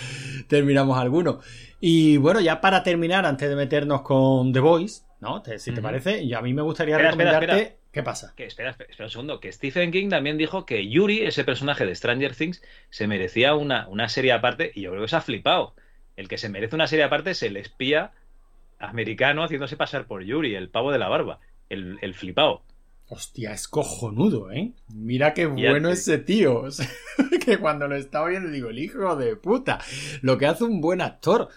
terminamos alguno. Y bueno, ya para terminar, antes de meternos con The Voice, ¿no? Te- si te parece, y a mí me gustaría Espera, recomendarte... espera. ¿Qué pasa? Que espera, espera, un segundo, que Stephen King también dijo que Yuri, ese personaje de Stranger Things, se merecía una, una serie aparte, y yo creo que se ha flipado. El que se merece una serie aparte es el espía americano haciéndose pasar por Yuri, el pavo de la barba, el, el flipado. Hostia, es cojonudo, ¿eh? Mira qué bueno ese tío. *laughs* Que cuando lo estaba viendo digo, el hijo de puta. Lo que hace un buen actor.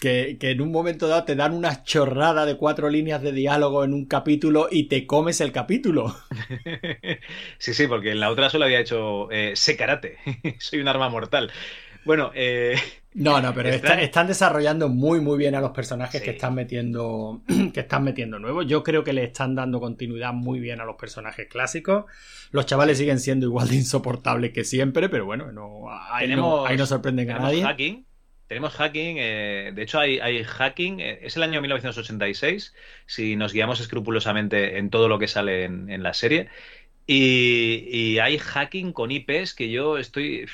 Que, que en un momento dado te dan una chorrada de cuatro líneas de diálogo en un capítulo y te comes el capítulo. *laughs* sí, sí, porque en la otra solo había hecho eh, sé karate, *laughs* soy un arma mortal. Bueno, eh, No, no, pero Están- está- están desarrollando muy, muy bien a los personajes Sí. que están metiendo, *clears throat* que están metiendo nuevos. Yo creo que le están dando continuidad muy bien a los personajes clásicos. Los chavales siguen siendo igual de insoportables que siempre, pero bueno, no, ahí, no, Tenemos- ahí no sorprenden a nadie. hacking. Tenemos hacking, eh, de hecho hay, hacking, eh, es el año 1986, si nos guiamos escrupulosamente en todo lo que sale en, la serie, y, y hay hacking con IPs que yo estoy...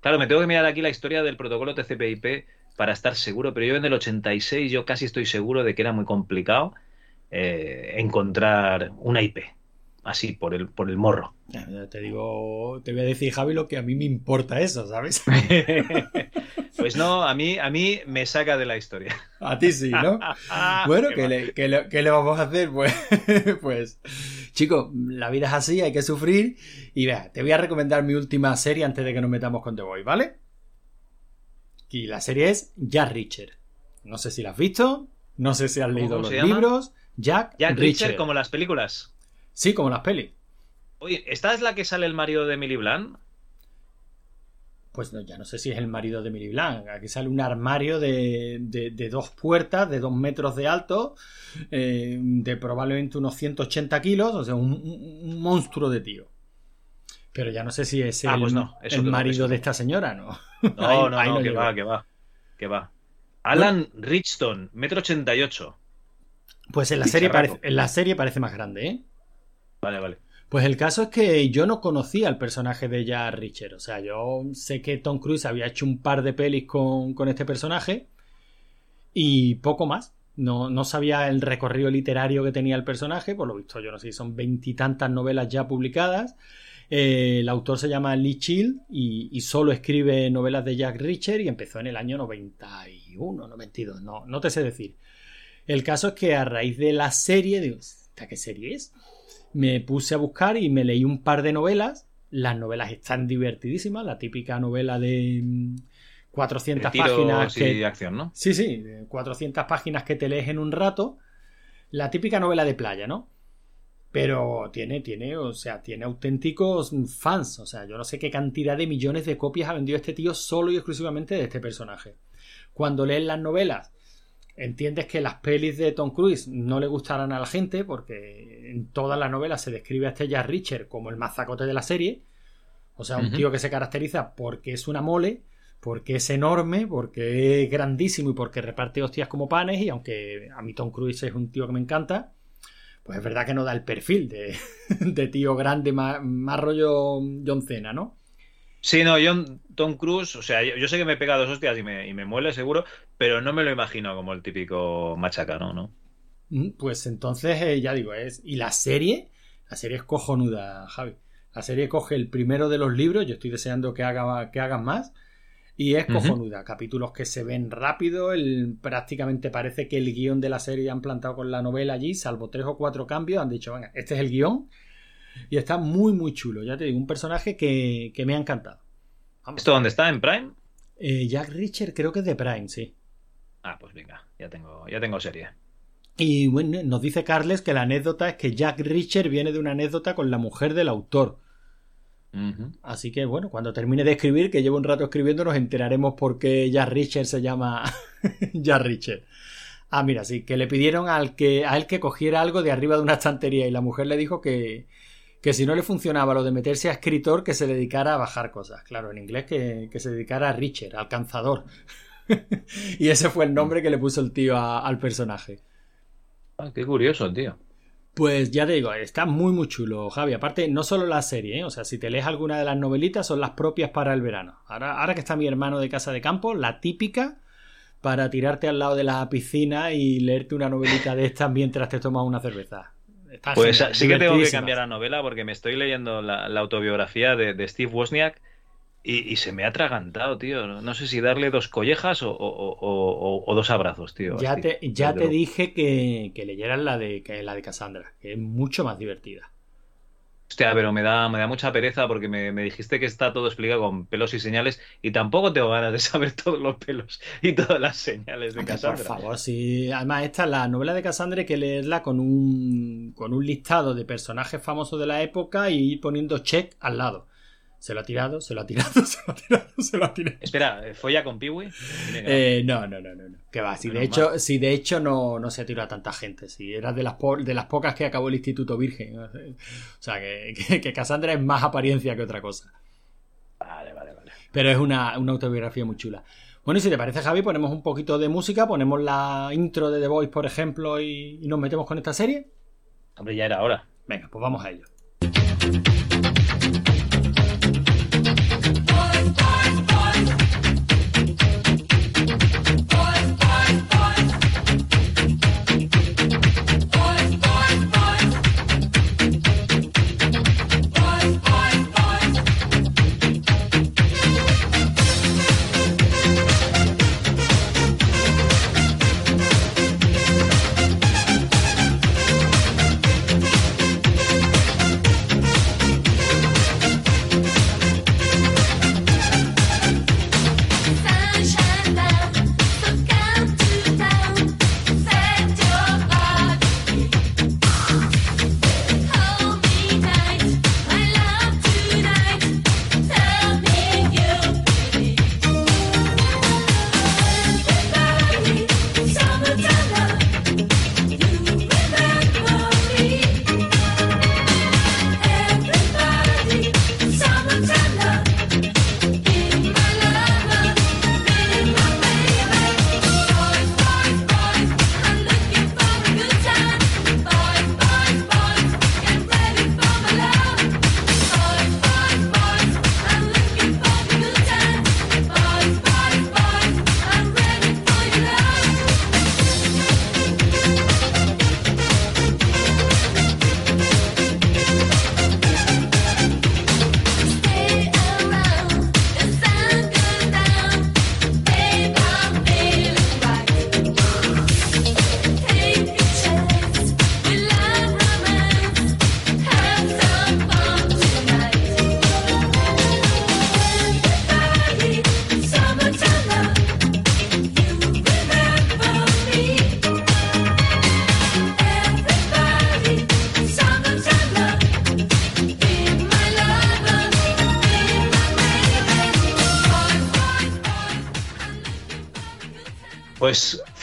Claro, me tengo que mirar aquí la historia del protocolo TCP/IP para estar seguro, pero yo en el 86 yo casi estoy seguro de que era muy complicado eh, encontrar una IP, así por el, por el morro. Ya, ya Te digo, te voy a decir, Javi, lo que a mí me importa eso, ¿sabes? *laughs* Pues no, a mí, a mí me saca de la historia. A ti sí, ¿no? *laughs* Bueno, Qué ¿qué va. le, qué le- qué le vamos a hacer? Pues, *laughs* pues, chicos, la vida es así, hay que sufrir. Y vea, te voy a recomendar mi última serie antes de que nos metamos con The Boy, ¿vale? Y la serie es Jack Reacher. No sé si la has visto, no sé si has leído los llama? libros. Jack, Jack. Reacher como las películas. Sí, como las pelis. Oye, ¿esta es la que sale el marido de Emily Blunt? Pues no, ya no sé si es el marido de Emily Blanc. Aquí sale un armario de, de- de dos puertas, de dos metros de alto, eh, de probablemente unos 180 kilos, o sea, un, monstruo de tío. Pero ya no sé si es el, Ah, pues no, el no, marido no. de esta señora, ¿no? No, *laughs* Ahí- no, ahí no, no que va, que va. Que va. Alan Richton, metro ochenta y ocho. Pues en la, serie parece, en la serie parece más grande, ¿eh? Vale, vale. Pues el caso es que yo no conocía al personaje de Jack Reacher. O sea, yo sé que Tom Cruise había hecho un par de pelis con, con este personaje y poco más. No, no sabía el recorrido literario que tenía el personaje. Por lo visto, yo no sé son veintitantas novelas ya publicadas. Eh, el autor se llama Lee Chill y, y solo escribe novelas de Jack Reacher y empezó en el año 91, 92. No, no te sé decir. El caso es que a raíz de la serie, digo, ¿esta qué serie es? Me puse a buscar y me leí un par de novelas. Las novelas están divertidísimas, la típica novela de mm, 400 De tiros páginas que acción, ¿no? Sí, sí, de 400 páginas que te lees en un rato. La típica novela de playa, ¿no? Pero tiene, tiene, o sea, tiene auténticos fans. O sea, yo no sé qué cantidad de millones de copias ha vendido este tío solo y exclusivamente de este personaje. Cuando lees las novelas, entiendes que las pelis de Tom Cruise no le gustarán a la gente, porque en todas las novelas se describe a este Jack Reacher como el mazacote de la serie. O sea, un tío que se caracteriza porque es una mole, porque es enorme, porque es grandísimo y porque reparte hostias como panes. Y aunque a mí Tom Cruise es un tío que me encanta, pues es verdad que no da el perfil de, *laughs* de tío grande, más, más rollo John Cena, ¿no? Sí, no, yo, Tom Cruise, o sea, yo, yo sé que me pega dos hostias y me, y me muele seguro, pero no me lo imagino como el típico machacano, ¿no? Mm, Pues entonces, eh, ya digo, es. Y la serie, la serie es cojonuda, Javi. La serie coge el primero de los libros, yo estoy deseando que, haga, que hagan más. Y es cojonuda. Capítulos que se ven rápido. El, prácticamente parece que el guion de la serie han plantado con la novela allí, salvo tres o cuatro cambios. Han dicho, venga, este es el guion. Y está muy, muy chulo. Ya te digo, un personaje que, que me ha encantado. Vamos. ¿Esto dónde está? ¿En Prime? Eh, Jack Richard creo que es de Prime, sí. Ah, pues venga, ya tengo, ya tengo serie. Y bueno, nos dice Carles que la anécdota es que Jack Richard viene de una anécdota con la mujer del autor. Así que bueno, cuando termine de escribir, que llevo un rato escribiendo, nos enteraremos por qué Jack Richard se llama *laughs* Jack Richard. Ah, mira, sí, que le pidieron al que, a él que cogiera algo de arriba de una estantería y la mujer le dijo que, que si no le funcionaba lo de meterse a escritor, que se dedicara a bajar cosas. Claro, en inglés que, que se dedicara a Richard, al cazador. *laughs* y ese fue el nombre que le puso el tío a- al personaje. Ah, qué curioso, tío. Pues ya te digo, está muy muy chulo, Javi. Aparte, no solo la serie, ¿eh? o sea, si te lees alguna de las novelitas, son las propias para el verano. Ahora, ahora que está mi hermano de casa de campo, la típica para tirarte al lado de la piscina y leerte una novelita de estas mientras te tomas una cerveza. Está Pues genial, sí que tengo que cambiar la novela porque me estoy leyendo la, la autobiografía de, de Steve Wozniak y, y se me ha atragantado, tío. No sé si darle dos collejas o, o- o- o- o dos abrazos, tío. Ya Steve. te, ya te dije que, que leyeras la de, que la de Cassandra, que es mucho más divertida. Hostia, pero me da, me da mucha pereza porque me, me dijiste que está todo explicado con pelos y señales y tampoco tengo ganas de *laughs* saber todos los pelos y todas las señales de Hombre, Cassandra. Por favor, sí. Además, esta, la novela de Cassandra, hay que leerla con un, con un listado de personajes famosos de la época y ir poniendo check al lado. Se lo ha tirado, se lo *laughs* ha tirado, se lo ha tirado, se lo ha tirado. Espera, ¿folla con que no. Eh, no, no, no, no, no. Que va, si de hecho, si de hecho no, no se ha tirado a tanta gente. Si era de las, po- de las pocas que acabó el Instituto Virgen. *laughs* O sea, que, que, que Cassandra es más apariencia que otra cosa. Vale, vale, vale. Pero es una, una autobiografía muy chula. Bueno, y si te parece, Javi, ponemos un poquito de música, ponemos la intro de The Voice, por ejemplo, y, y nos metemos con esta serie. Hombre, ya era hora. Venga, pues vamos a ello.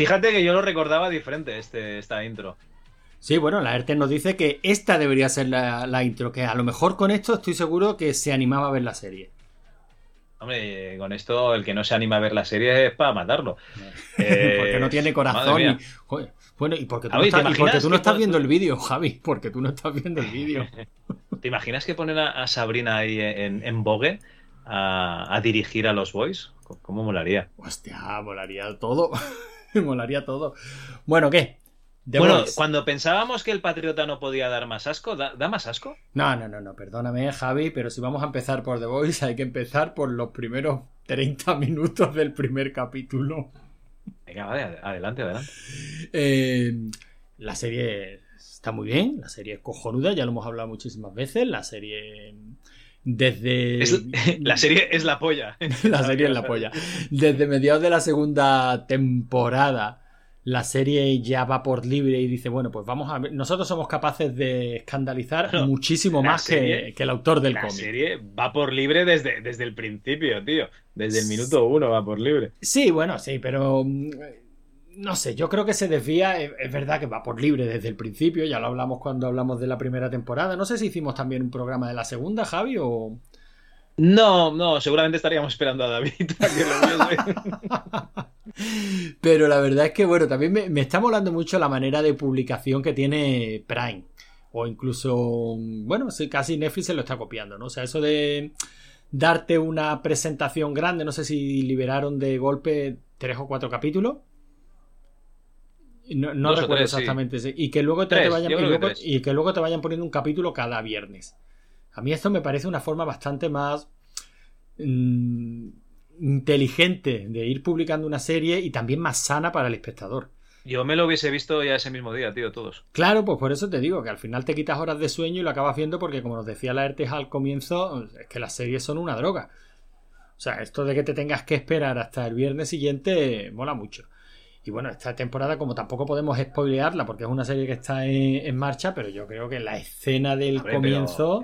Fíjate que yo lo recordaba diferente este, esta intro. Sí, bueno, la ERTE nos dice que esta debería ser la, la intro, que a lo mejor con esto estoy seguro que se animaba a ver la serie. Hombre, con esto el que no se anima a ver la serie es para matarlo. Eh, *laughs* porque no tiene madre corazón. joder, bueno, y porque tú, Javi, no, ¿te estás, y porque imaginas tú no que estás todo- viendo el vídeo, Javi, porque tú no estás viendo el vídeo. *laughs* ¿Te imaginas que ponen a, a Sabrina ahí en, en Vogue a, a dirigir a los boys? ¿Cómo molaría? Hostia, molaría todo. *laughs* *laughs* molaría todo. Bueno, ¿qué? The bueno, cuando pensábamos que el Patriota no podía dar más asco, ¿da, da más asco? No, no, no, no, perdóname, Javi, pero si vamos a empezar por The Voice, hay que empezar por los primeros 30 *laughs* minutos del primer capítulo. Venga, vale, adelante, adelante. Eh, la serie está muy bien, la serie es cojonuda, ya lo hemos hablado muchísimas veces, la serie desde... Es- *laughs* la serie es la polla. *laughs* la serie es la polla. Desde mediados de la segunda temporada, la serie ya va por libre y dice, bueno, pues vamos a ver, nosotros somos capaces de escandalizar muchísimo la más que, serie- que el autor del La cómic. serie va por libre desde, desde el principio, tío. Desde el minuto uno va por libre. Sí, bueno, sí, pero mm, no sé, yo creo que se desvía, es, verdad que va por libre desde el principio, ya lo hablamos cuando hablamos de la primera temporada, no sé si hicimos también un programa de la segunda, Javi, o... No, no, seguramente estaríamos esperando a David que lo. *laughs* Pero la verdad es que, bueno, también me, me está molando mucho la manera de publicación que tiene Prime. O incluso, bueno, casi Netflix se lo está copiando, ¿no? O sea, eso de darte una presentación grande, no sé si liberaron de golpe tres o cuatro capítulos. No, recuerdo tres, exactamente. sí. Y que luego te, Tres, te vayan y que y que luego te vayan poniendo un capítulo cada viernes. A mí esto me parece una forma bastante más mm, inteligente de ir publicando una serie y también más sana para el espectador. Yo me lo hubiese visto ya ese mismo día, tío, todos. Claro, pues por eso te digo que al final te quitas horas de sueño y lo acabas viendo porque, como nos decía la Erteja al comienzo, es que las series son una droga. O sea, esto de que te tengas que esperar hasta el viernes siguiente mola mucho. Y bueno, esta temporada, como tampoco podemos spoilearla porque es una serie que está en, en marcha, pero yo creo que la escena del Hombre, comienzo.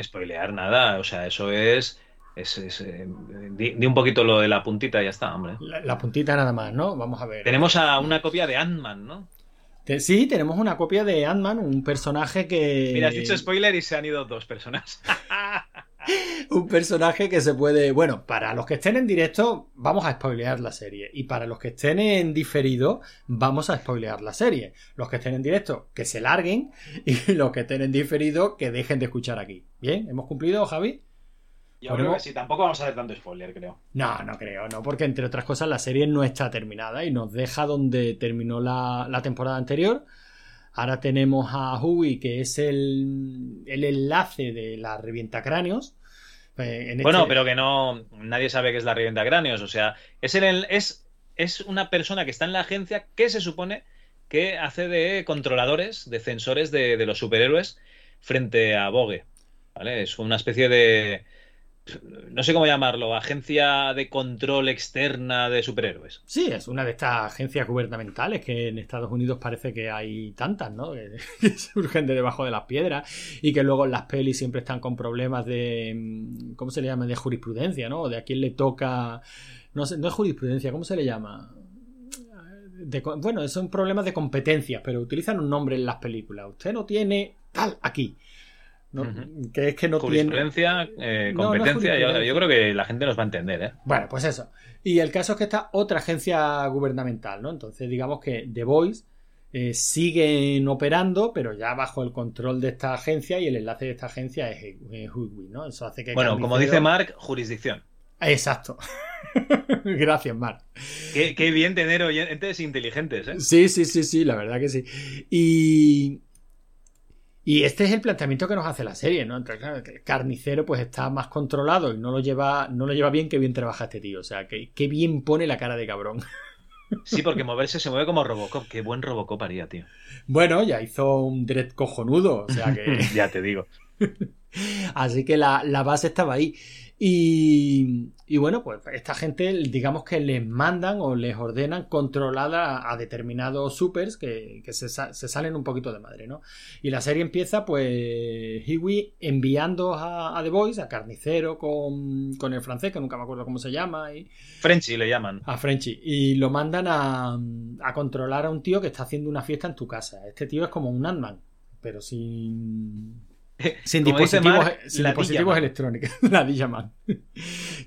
Spoilear nada, o sea, eso es. es, es, eh, di, di un poquito lo de la puntita y ya está, hombre. La, la puntita nada más, ¿no? Vamos a ver. Tenemos a una copia de Ant-Man, ¿no? Te- Sí, tenemos una copia de Ant-Man, un personaje que. Mira, has dicho spoiler y se han ido dos personas. *laughs* un personaje que se puede. Bueno, para los que estén en directo, vamos a spoilear la serie. Y para los que estén en diferido, vamos a spoilear la serie. Los que estén en directo, que se larguen. *laughs* Y los que estén en diferido, que dejen de escuchar aquí. ¿Bien? ¿Hemos cumplido, Javi? Yo creo que sí, tampoco vamos a hacer tanto spoiler, creo. No, no creo, no, porque entre otras cosas la serie no está terminada y nos deja donde terminó la, la temporada anterior. Ahora tenemos a Huey, que es el, el enlace de la revientacráneos. Eh, Bueno, este- pero que no. Nadie sabe qué es la revienta cráneos. O sea, es, el, es, es una persona que está en la agencia que se supone que hace de controladores, de censores de, de los superhéroes frente a Vogue. ¿Vale? Es una especie de. No sé cómo llamarlo, agencia de control externa de superhéroes. Sí, es una de estas agencias gubernamentales que en Estados Unidos parece que hay tantas, ¿no? *laughs* Que, surgen de debajo de las piedras y que luego en las pelis siempre están con problemas de. mm, ¿Cómo se le llama? De jurisprudencia, ¿no? De a quién le toca. No sé, no es jurisprudencia, ¿cómo se le llama? Bueno, son problemas de competencia, pero utilizan un nombre en las películas. Usted no tiene tal aquí. ¿No? Ujú. Que es que no tiene. Eh, No, no competencia, yo- creo que la gente nos va a entender, ¿eh? Bueno, pues eso. Y el caso es que está otra agencia gubernamental, ¿no? Entonces, digamos que The Voice eh, siguen operando, pero ya bajo el control de esta agencia y el enlace de esta agencia es Hoodwink, ¿no? Eso hace que. Bueno, como dice Mark, jurisdicción. Exacto. *laughs* Gracias, Mark. Qué, qué bien tener oyentes inteligentes, ¿eh? Sí, sí, sí, sí, la verdad que sí. Y. Y este es el planteamiento que nos hace la serie, ¿no? Entonces, claro, el carnicero pues está más controlado y no lo lleva, no lo lleva bien, que bien trabaja este tío. O sea, que, que bien pone la cara de cabrón. *laughs* Sí, porque moverse se mueve como Robocop. Qué buen Robocop haría, tío. Bueno, ya hizo un dread cojonudo, o sea que. *laughs* ya te digo. *laughs* Así que la, la base estaba ahí. Y, y bueno, pues esta gente, digamos que les mandan o les ordenan controlar a, determinados supers que, que se, sa- se salen un poquito de madre, ¿no? Y la serie empieza, pues, Hiwi enviando a, a The Voice, a Carnicero con, con el francés, que nunca me acuerdo cómo se llama, y, Frenchy le llaman. a Frenchy, y lo mandan a, a controlar a un tío que está haciendo una fiesta en tu casa. Este tío es como un Ant-Man, pero sin, *laughs* Sin dispositivos, Mark, sin la dispositivos electrónicos, *laughs* la Digiman.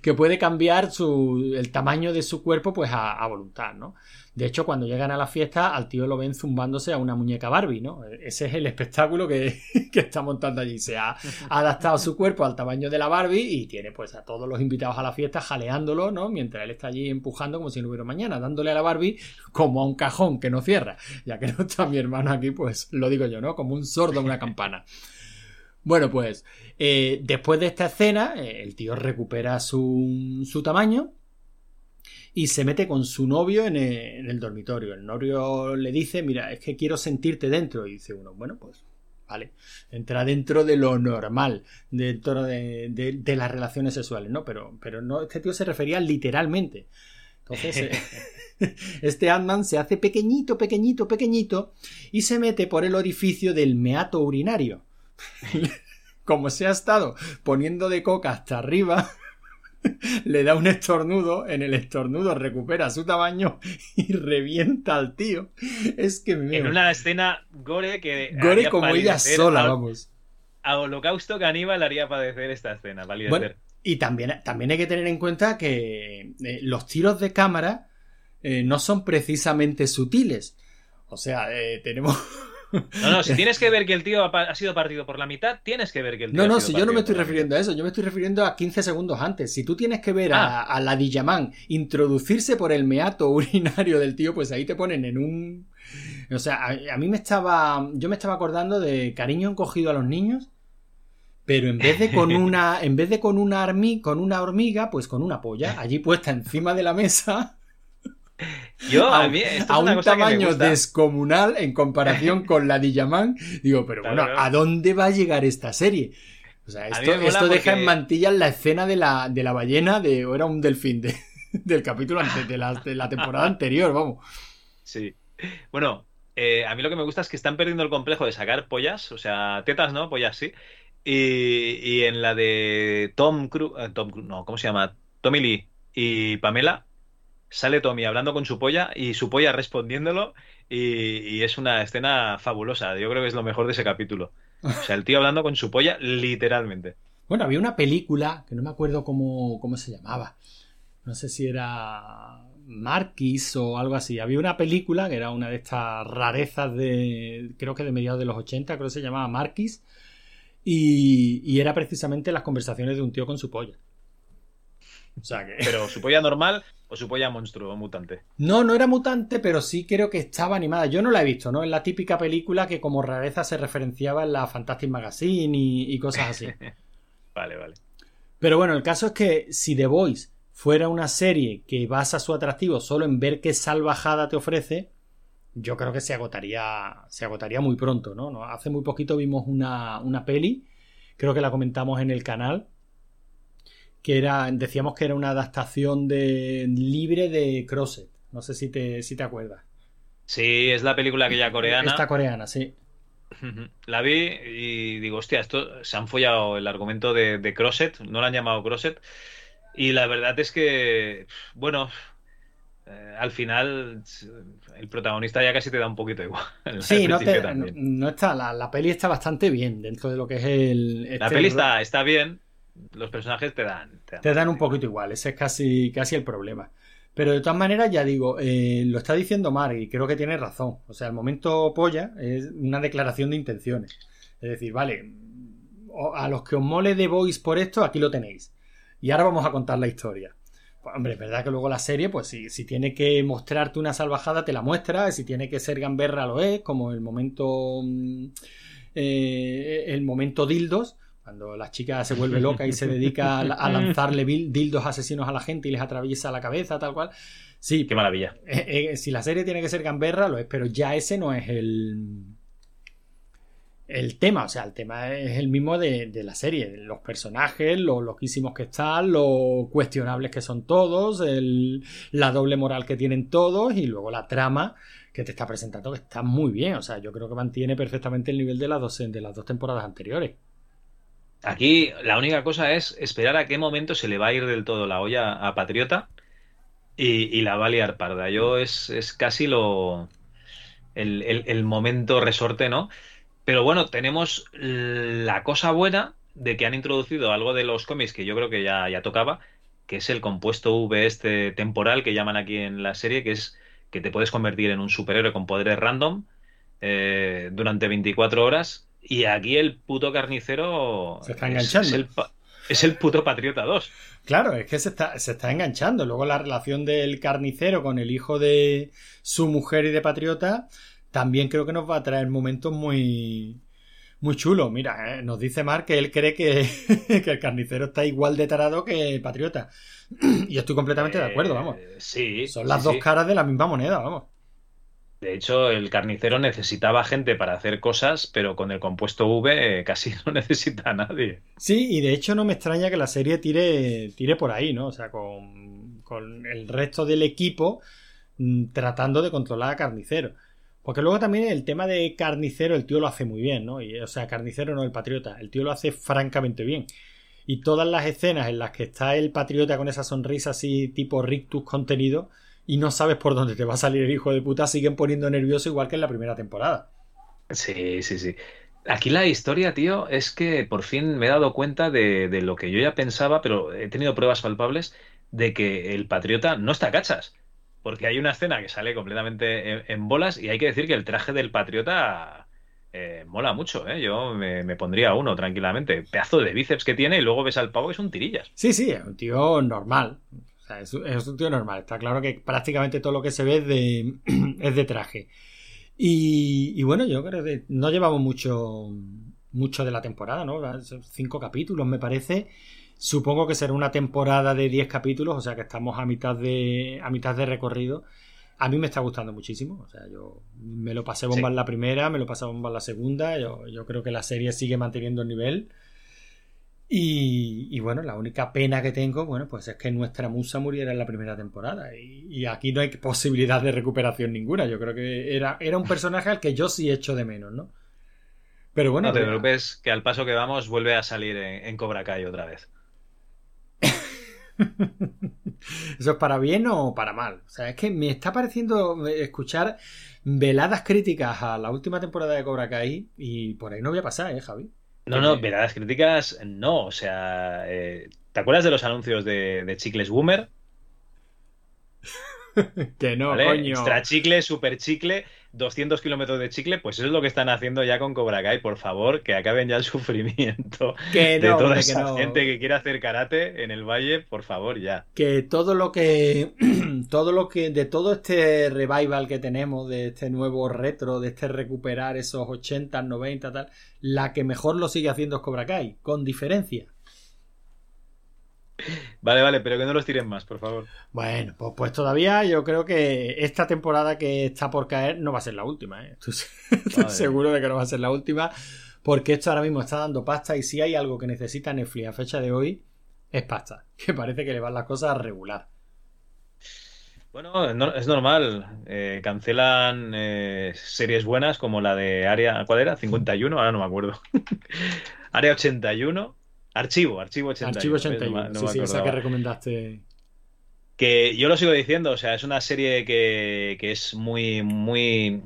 que puede cambiar su, el tamaño de su cuerpo pues a, a voluntad, ¿no? De hecho, cuando llegan a la fiesta, al tío lo ven zumbándose a una muñeca Barbie, ¿no? Ese es el espectáculo que, *laughs* que está montando allí. Se ha, ha adaptado su cuerpo al tamaño de la Barbie y tiene pues a todos los invitados a la fiesta jaleándolo, ¿no? Mientras él está allí empujando como si no hubiera mañana, dándole a la Barbie como a un cajón que no cierra. Ya que no está mi hermano aquí, pues lo digo yo, ¿no? Como un sordo a una campana. Bueno, pues eh, después de esta escena, eh, el tío recupera su, su tamaño y se mete con su novio en el, en el dormitorio. El novio le dice, mira, es que quiero sentirte dentro. Y dice uno, bueno, pues vale, entra dentro de lo normal, dentro de, de- de las relaciones sexuales, ¿no? Pero, pero no, este tío se refería literalmente. Entonces, eh, *laughs* este Ant-Man se hace pequeñito, pequeñito, pequeñito y se mete por el orificio del meato urinario. *laughs* Como se ha estado poniendo de coca hasta arriba, *laughs* le da un estornudo, en el estornudo recupera su tamaño y revienta al tío. Es que me En una escena gore que. *laughs* gore como ella sola, a- vamos. A Holocausto Caníbal haría padecer esta escena. Bueno, y también, también hay que tener en cuenta que eh, los tiros de cámara eh, no son precisamente sutiles. O sea, eh, tenemos. No, no, si *laughs* tienes que ver que el tío ha, sido partido por la mitad, tienes que ver que el tío No, ha no, sido si yo no me estoy refiriendo a eso, yo me estoy refiriendo a 15 segundos antes. Si tú tienes que ver a, Ah. a la Dillaman introducirse por el meato *laughs* urinario del tío, pues ahí te ponen en un. O sea, a, a mí me estaba. Yo me estaba acordando de cariño encogido a los niños. Pero en vez de con una. *laughs* En vez de con una armi, con una hormiga, pues con una polla, allí puesta encima de la mesa. Yo, a, a, mí, esto es a una un cosa que me tamaño gusta. descomunal en comparación *laughs* con la Dillaman. Digo, pero Claro, bueno. ¿a dónde va a llegar esta serie? O sea, esto, deja en mantillas la escena de la, de la ballena de, o era un delfín de, *laughs* del capítulo antes, de la, de la temporada anterior, vamos. Sí. Bueno, eh, a mí lo que me gusta es que están perdiendo el complejo de sacar pollas, o sea, tetas no, pollas sí. Y, y en la de Tom Cruise, eh, Tom no, ¿cómo se llama? Tommy Lee y Pamela, sale Tommy hablando con su polla y su polla respondiéndolo y, y es una escena fabulosa. Yo creo que es lo mejor de ese capítulo. O sea, el tío hablando con su polla literalmente. Bueno, había una película que no me acuerdo cómo, cómo se llamaba. No sé si era Marquis o algo así. Había una película que era una de estas rarezas de, creo que de mediados de los 80, creo que se llamaba Marquis. Y, y era precisamente las conversaciones de un tío con su polla. O sea que... Pero su polla normal o su polla monstruo o mutante. No, no era mutante, pero sí creo que estaba animada. Yo no la he visto, ¿no? Es la típica película que como rareza se referenciaba en la Fantastic Magazine y, y cosas así. *laughs* Vale, vale. Pero bueno, el caso es que si The Voice fuera una serie que basa su atractivo solo en ver qué salvajada te ofrece, yo creo que se agotaría, se agotaría muy pronto, ¿no? ¿no? Hace muy poquito vimos una, una peli, creo que la comentamos en el canal, que era, decíamos que era una adaptación de libre de Crosset. No sé si te, si te acuerdas. Sí, es la película aquella coreana. Esta coreana, sí. La vi y digo, hostia, esto se han follado el argumento de, de Crosset, no lo han llamado Crosset. Y la verdad es que, bueno, eh, al final el protagonista ya casi te da un poquito igual. *laughs* Al Sí, no, te- no- está, la, la peli está bastante bien dentro de lo que es el... La este peli ro- está, está bien, los personajes te dan. Te dan, Te dan un poquito igual, ese es casi, casi el problema. Pero de todas maneras, ya digo, eh, lo está diciendo Mar y creo que tiene razón. O sea, el momento polla es una declaración de intenciones. Es decir, vale, a los que os mole The Voice por esto, aquí lo tenéis. Y ahora vamos a contar la historia. Pues, hombre, es verdad que luego la serie, pues si, si tiene que mostrarte una salvajada, te la muestra. Si tiene que ser gamberra, lo es, como el momento. mm, eh, el momento dildos. Cuando la chica se vuelve loca y se dedica a, a *laughs* lanzarle dildos asesinos a la gente y les atraviesa la cabeza, tal cual. Sí, Qué maravilla. eh, eh, si la serie tiene que ser gamberra, lo es, pero ya ese no es el. El tema, o sea, el tema es el mismo de, de la serie. Los personajes, lo loquísimos que están, lo cuestionables que son todos, el- la doble moral que tienen todos y luego la trama que te está presentando que está muy bien. O sea, yo creo que mantiene perfectamente el nivel de las dos, de las dos temporadas anteriores. Aquí la única cosa es esperar a qué momento se le va a ir del todo la olla a Patriota y, la va a liar parda. Yo es, es casi lo el, el- el momento resorte, ¿no? Pero bueno, tenemos la cosa buena de que han introducido algo de los cómics que yo creo que ya, ya tocaba, que es el compuesto V este temporal que llaman aquí en la serie, que es que te puedes convertir en un superhéroe con poderes random eh, durante 24 horas. Y aquí el puto carnicero Se está es- enganchando. Es, el, pa- es el puto Patriota 2. Claro, es que se está, se está enganchando. Luego la relación del carnicero con el hijo de su mujer y de Patriota también creo que nos va a traer momentos muy, muy chulos. Mira, eh, nos dice Mark que él cree que, *laughs* que el carnicero está igual de tarado que el Patriota. *clears throat* Y yo estoy completamente de acuerdo, vamos. Eh, sí. Son sí, las dos sí. caras de la misma moneda, vamos. De hecho, el carnicero necesitaba gente para hacer cosas, pero con el compuesto V eh, casi *laughs* no necesita a nadie. Sí, y de hecho no me extraña que la serie tire, tire por ahí, ¿no? O sea, con, con el resto del equipo mm, tratando de controlar a Carnicero. Porque luego también el tema de Carnicero, el tío lo hace muy bien, ¿no? Y, o sea, Carnicero no el Patriota, el tío lo hace francamente bien. Y todas las escenas en las que está el Patriota con esa sonrisa así tipo rictus contenido y no sabes por dónde te va a salir el hijo de puta, siguen poniendo nervioso igual que en la primera temporada. Sí, sí, sí. Aquí la historia, tío, es que por fin me he dado cuenta de, de lo que yo ya pensaba, pero he tenido pruebas palpables de que el patriota no está a cachas. Porque hay una escena que sale completamente en, en bolas y hay que decir que el traje del patriota eh, mola mucho, ¿eh? Yo me, me pondría uno tranquilamente. Pedazo de bíceps que tiene y luego ves al pavo que es un tirillas. Sí, sí, un tío normal. Sea, es, un- es un tío normal. Está claro que prácticamente todo lo que se ve es de, *clears throat* es de traje. Y, y bueno, yo creo que no llevamos mucho, mucho de la temporada, ¿no? Son Cinco capítulos, me parece. Supongo que será una temporada de 10 capítulos, o sea que estamos a mitad de, a mitad de recorrido. A mí me está gustando muchísimo. O sea, yo me lo pasé bomba Sí. en la primera, me lo pasé bomba en la segunda. Yo, yo creo que la serie sigue manteniendo el nivel. Y, y bueno, la única pena que tengo, bueno, pues es que nuestra musa muriera en la primera temporada. Y, y aquí no hay posibilidad de recuperación ninguna. Yo creo que era, era un personaje al que yo sí echo de menos, ¿no? Pero bueno, No te mira, preocupes que al paso que vamos vuelve a salir en, en Cobra Kai otra vez. *laughs* ¿eso es para bien o para mal? O sea, es que me está pareciendo escuchar veladas críticas a la última temporada de Cobra Kai y por ahí no voy a pasar, ¿eh, Javi? No, no, veradas críticas, no. O sea, eh, ¿te acuerdas de los anuncios de, de Chicles Boomer? *laughs* Que no, ¿Vale? coño. Extra chicle, super chicle, 200 kilómetros de chicle, pues eso es lo que están haciendo ya con Cobra Kai. Por favor, que acaben ya el *laughs* sufrimiento Que de toda esa que no. gente que quiere hacer karate en el valle, por favor, ya. que todo lo que *clears throat* todo lo que de todo este revival que tenemos de este nuevo retro de este recuperar esos 80 90 tal la que mejor lo sigue haciendo es Cobra Kai con diferencia Vale, vale, pero que no los tiren más, por favor. bueno pues, pues todavía yo creo que esta temporada que está por caer no va a ser la última ¿eh? estoy, *laughs* seguro de que no va a ser la última porque esto ahora mismo está dando pasta y si hay algo que necesita Netflix a fecha de hoy es pasta *laughs* que parece que le van las cosas a regular Bueno, no- es normal. eh, cancelan eh, series buenas como la de Área, ¿cuál era? 51, ahora no me acuerdo. *laughs* Área 81. Archivo, Archivo 81. Archivo ¿ves? No 81 me- no sí sí esa que recomendaste Que yo lo sigo diciendo, o sea, es una serie que, que es muy, muy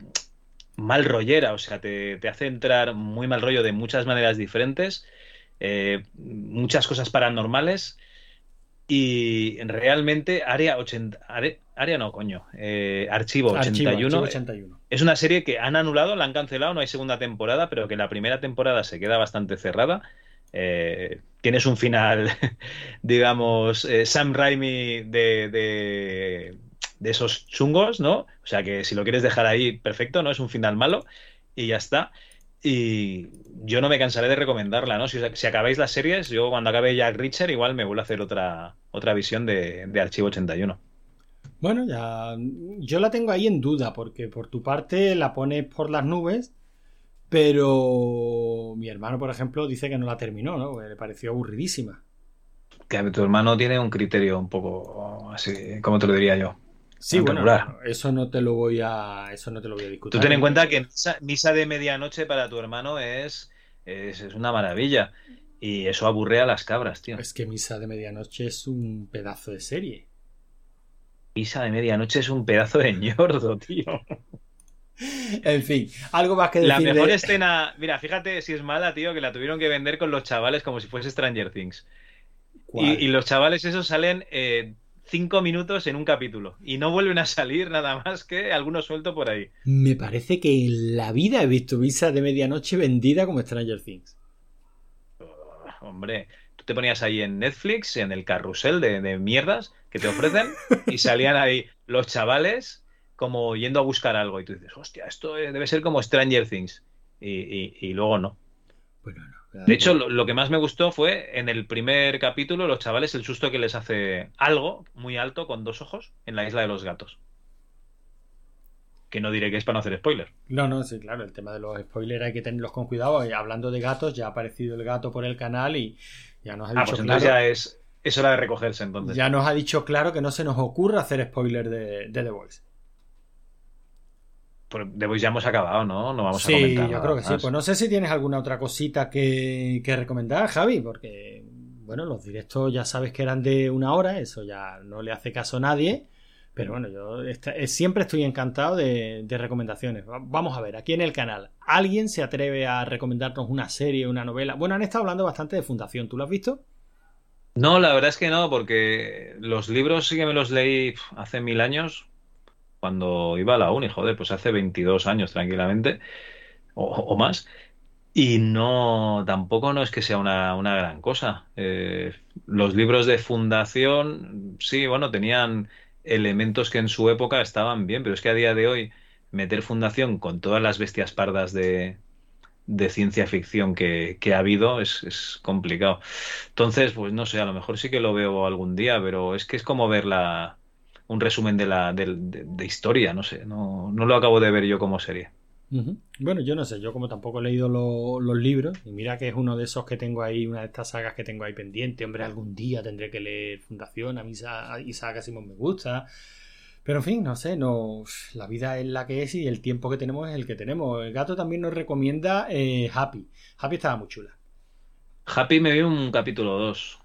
mal rollera, o sea, te, te hace entrar muy mal rollo de muchas maneras diferentes, eh, muchas cosas paranormales, y realmente Área 80, Área, no, coño, eh, Archivo Archivo, 81 Archivo 81. es una serie que han anulado, la han cancelado, no hay segunda temporada, pero que la primera temporada se queda bastante cerrada. Eh, tienes un final, *laughs* digamos, eh, Sam Raimi de, de, esos chungos, ¿no? O sea que si lo quieres dejar ahí, perfecto, ¿no? Es un final malo y ya está. Y yo no me cansaré de recomendarla, ¿no? Si, si acabáis las series, yo cuando acabe Jack Richard igual me vuelvo a hacer otra, otra visión de, de Archivo 81. Bueno, ya yo la tengo ahí en duda porque por tu parte la pones por las nubes, pero mi hermano, por ejemplo, dice que no la terminó, ¿no? Que le pareció aburridísima. Que tu hermano tiene un criterio un poco así, ¿cómo te lo diría yo? Sí, bueno, eso no te lo voy a eso no te lo voy a discutir. Tú ten en cuenta que misa, misa de medianoche para tu hermano es, es, es una maravilla. Y eso aburre a las cabras, tío. es que Misa de Medianoche es un pedazo de serie. Misa de medianoche es un pedazo de ñordo, tío. *laughs* En fin, algo más que La decir mejor de- escena, mira, fíjate si es mala, tío, que la tuvieron que vender con los chavales como si fuese Stranger Things. Y, y los chavales esos salen eh, cinco minutos en un capítulo y no vuelven a salir nada más que algunos suelto por ahí. Me parece que en la vida he visto Visa de medianoche vendida como Stranger Things. Hombre, tú te ponías ahí en Netflix, en el carrusel de, de mierdas que te ofrecen y salían ahí los chavales como yendo a buscar algo y tú dices, hostia, esto eh, debe ser como Stranger Things. Y, y- y luego no. Bueno, no. De hecho, lo, lo que más me gustó fue en el primer capítulo, los chavales, el susto que les hace algo muy alto con dos ojos en la isla de los gatos. Que no diré que es para no hacer spoiler. No, no, sí, claro, el tema de los spoilers hay que tenerlos con cuidado. Y hablando de gatos, ya ha aparecido el gato por el canal y ya nos ha Ah, dicho pues entonces claro, ya es, es hora de recogerse entonces. ya nos ha dicho claro que no se nos ocurra hacer spoiler de, de The Voice. De Voice ya hemos acabado, ¿no? No vamos a sí, comentar. yo nada creo que sí. Pues no sé si tienes alguna otra cosita que, que recomendar, Javi, porque, bueno, los directos ya sabes que eran de una hora, eso ya no le hace caso a nadie. Pero bueno, yo eh, siempre estoy encantado de, de recomendaciones. Va- Vamos a ver, aquí en el canal, ¿alguien se atreve a recomendarnos una serie, una novela? Bueno, han estado hablando bastante de Fundación, ¿tú lo has visto? No, la verdad es que no, porque los libros sí que me los leí hace mil años, cuando iba a la uni, joder, pues hace 22 años tranquilamente, o, más. Y no, tampoco no es que sea una, una gran cosa. Eh, los libros de fundación, sí, bueno, tenían elementos que en su época estaban bien, pero es que a día de hoy meter fundación con todas las bestias pardas de, de ciencia ficción que, que ha habido es, es complicado. Entonces, pues no sé, a lo mejor sí que lo veo algún día, pero es que es como ver la, un resumen de la de, de historia, no sé, no, no lo acabo de ver yo como serie. Bueno, yo no sé, yo como tampoco he leído lo- los libros, y mira que es uno de esos que tengo ahí, una de estas sagas que tengo ahí pendiente, hombre, algún día tendré que leer Fundación, a mí Sa- Isaac Asimov me gusta, pero en fin, no sé, no, la vida es la que es y el tiempo que tenemos es el que tenemos. El gato también nos recomienda eh, Happy, Happy estaba muy chula. Happy me vi un capítulo 2.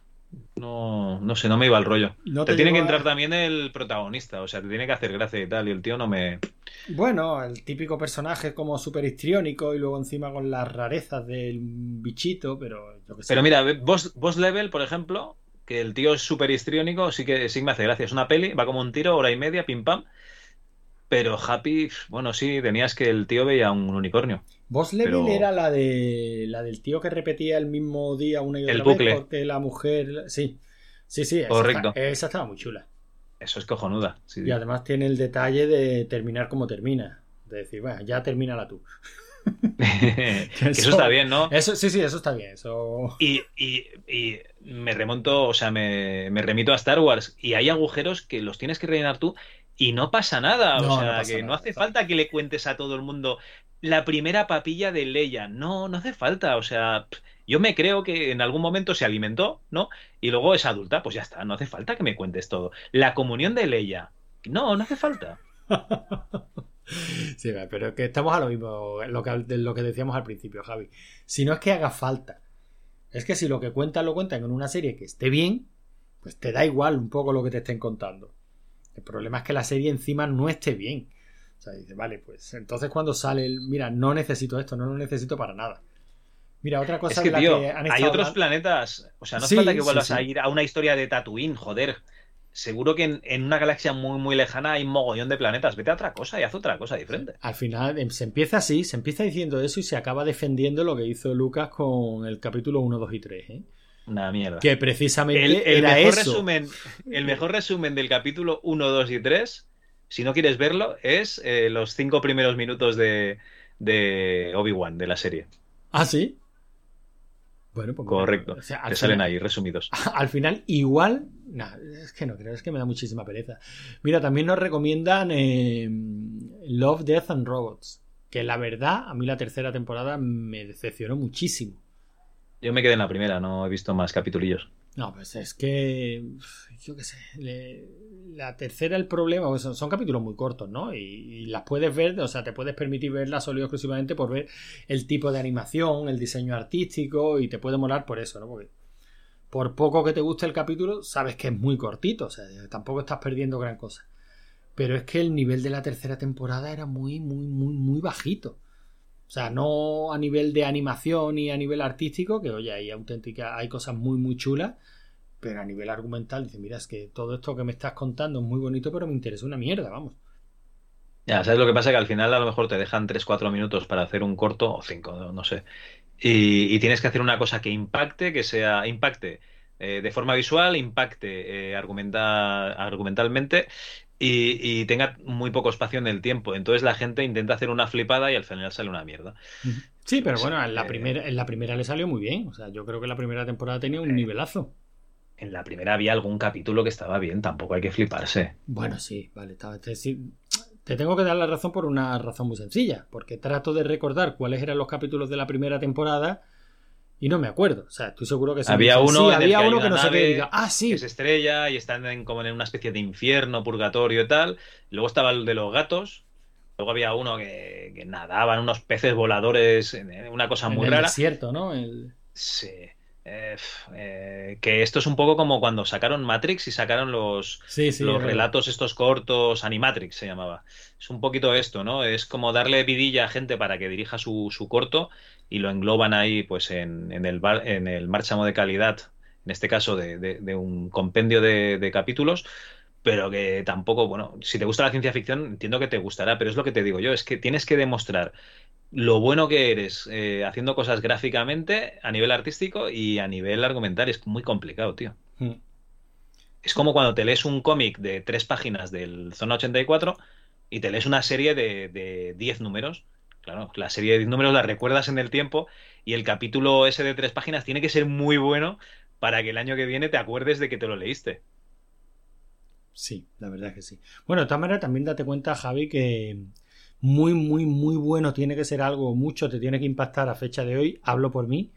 No, no sé, no me iba el rollo. No te te tiene que a- entrar también el protagonista, o sea, te tiene que hacer gracia y tal, y el tío no me... Bueno, el típico personaje como súper histriónico y luego encima con las rarezas del bichito, pero yo que sé. Pero mira, Boss, Boss Level, por ejemplo, que el tío es súper histriónico, sí que sí me hace gracia. Es una peli, va como un tiro, hora y media, pim pam. Pero Happy, bueno, sí, tenías que el tío veía un unicornio. Boss Level Pero- era la de la del tío que repetía el mismo día una y otra El vez porque la mujer sí sí sí esa, Correcto. está- esa estaba muy chula Eso es cojonuda. sí, y sí. además tiene el detalle de terminar como termina de decir bueno ya termínala tú *laughs* *laughs* que eso está bien, ¿no? eso sí sí eso está bien eso Y, y- y me remonto, o sea, me, me remito a Star Wars y hay agujeros que los tienes que rellenar tú y no pasa nada. No, o sea, no que nada. no hace falta que le cuentes a todo el mundo la primera papilla de Leia. No, no hace falta. O sea, yo me creo que en algún momento se alimentó, ¿no? Y luego es adulta, pues ya está, no hace falta que me cuentes todo. La comunión de Leia. No, no hace falta. *laughs* sí pero es que estamos a lo mismo lo que, de lo que decíamos al principio Javi si no es que haga falta es que si lo que cuentan lo cuentan en una serie que esté bien pues te da igual un poco lo que te estén contando El problema es que la serie encima no esté bien. O sea, dice, vale, pues entonces cuando sale el, mira, no necesito esto, no lo necesito para nada. Mira, otra cosa Es que, la tío, que han hay otros planetas. O sea, no Sí, falta que vuelvas sí. a ir a una historia de Tatooine, joder. Seguro que en, en una galaxia muy, muy lejana hay mogollón de planetas. Vete a otra cosa y haz otra cosa diferente. Al final em, se empieza así, se empieza diciendo eso y se acaba defendiendo lo que hizo Lucas con el capítulo 1, 2 y 3. ¿eh? Una mierda. Que precisamente El, el era mejor eso. resumen, el mejor resumen del capítulo 1, 2 y 3, si no quieres verlo, es eh, los cinco primeros minutos de, de Obi-Wan, de la serie. ¿Ah, sí? Bueno, pues Correcto. o sea, al Te salen ahí resumidos. *laughs* Al final, igual. nah, es que no creo, es que me da muchísima pereza. Mira, también nos recomiendan eh, Love, Death and Robots. Que la verdad, a mí la tercera temporada me decepcionó muchísimo. Yo me quedé en la primera, no he visto más capitulillos. No, pues es que. Yo qué sé. la tercera, el problema. pues son, son capítulos muy cortos, ¿no? Y, y las puedes ver, o sea, te puedes permitir verlas solo y exclusivamente por ver el tipo de animación, el diseño artístico y te puede molar por eso, ¿no? Porque por poco que te guste el capítulo, sabes que es muy cortito, o sea, tampoco estás perdiendo gran cosa. pero es que el nivel de la tercera temporada era muy, muy, muy, muy bajito. O sea, no a nivel de animación y a nivel artístico, que oye, hay auténtica, hay cosas muy, muy chulas, pero a nivel argumental, dice, mira, es que todo esto que me estás contando es muy bonito, pero me interesa una mierda, vamos. Ya, ¿sabes lo que pasa? Que al final a lo mejor te dejan 3-4 minutos para hacer un corto, o 5, no, sé. Y, y tienes que hacer una cosa que impacte, que sea, impacte eh, de forma visual, impacte eh, argumenta- argumentalmente y, y tenga muy poco espacio en el tiempo. Entonces la gente intenta hacer una flipada y al final sale una mierda. Sí, pero Pues, bueno, en la, eh, primera, en la primera le salió muy bien. O sea, yo creo que la primera temporada tenía un nivelazo. En la primera había algún capítulo que estaba bien, tampoco hay que fliparse. Bueno, sí, vale. Te, te- sí, te tengo que dar la razón por una razón muy sencilla. Porque trato de recordar cuáles eran los capítulos de la primera temporada y no me acuerdo. O sea, estoy seguro que sí. Había Sí, uno en el había que uno que no sé qué. nave diga, ah, sí. que se estrella y están en- como en una especie de infierno, purgatorio y tal. Luego estaba el de los gatos. Luego había uno que, que nadaban unos peces voladores, una cosa en muy el rara. desierto, ¿no? El- Sí. Eh, eh, que esto es un poco como cuando sacaron Matrix y sacaron los, Sí, sí. los relatos estos cortos, Animatrix se llamaba. Es un poquito esto, ¿no? Es como darle vidilla a gente para que dirija su, su corto y lo engloban ahí pues en, en el, bar- en el márchamo de calidad, en este caso de, de- de un compendio de, de capítulos, pero que tampoco, bueno, si te gusta la ciencia ficción entiendo que te gustará, pero es lo que te digo yo, es que tienes que demostrar lo bueno que eres eh, haciendo cosas gráficamente a nivel artístico y a nivel argumental. Es muy complicado, tío. Mm. Es como cuando te lees un cómic de tres páginas del Zona 84 y te lees una serie de, de 10 números. Claro, la serie de 10 números la recuerdas en el tiempo y el capítulo ese de tres páginas tiene que ser muy bueno para que el año que viene te acuerdes de que te lo leíste. Sí, la verdad es que sí. Bueno, de todas maneras, también date cuenta, Javi, que muy, muy, muy bueno tiene que ser algo, mucho te tiene que impactar a fecha de hoy, hablo por mí,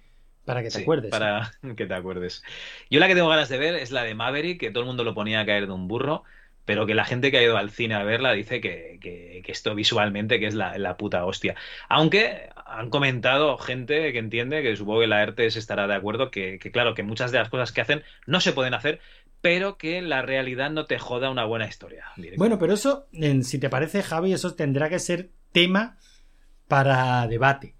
para que te Sí, acuerdes. Para *laughs* que te acuerdes. Yo la que tengo ganas de ver es la de Maverick, que todo el mundo lo ponía a caer de un burro, pero que la gente que ha ido al cine a verla dice que, que- que esto visualmente que es la, la puta hostia. Aunque han comentado gente que entiende, que supongo que la ERTES estará de acuerdo, que, que claro, que muchas de las cosas que hacen no se pueden hacer, pero que la realidad no te joda una buena historia. Bueno, pero eso, si te parece, Javi, eso tendrá que ser tema para debate.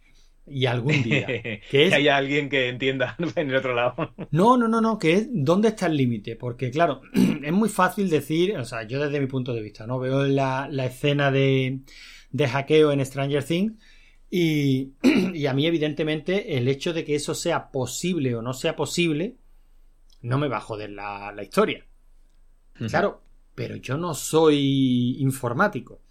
Y algún *laughs* día. que haya alguien que entienda *laughs* en el otro lado. No, no, no, no, que es dónde está el límite. Porque, claro, *clears throat* es muy fácil decir, o sea, yo desde mi punto de vista, ¿no? Veo la, la escena de, de hackeo en Stranger Things y, *clears throat* y a mí, evidentemente, el hecho de que eso sea posible o no sea posible, no me va a joder la, la historia. Claro, pero yo no soy informático.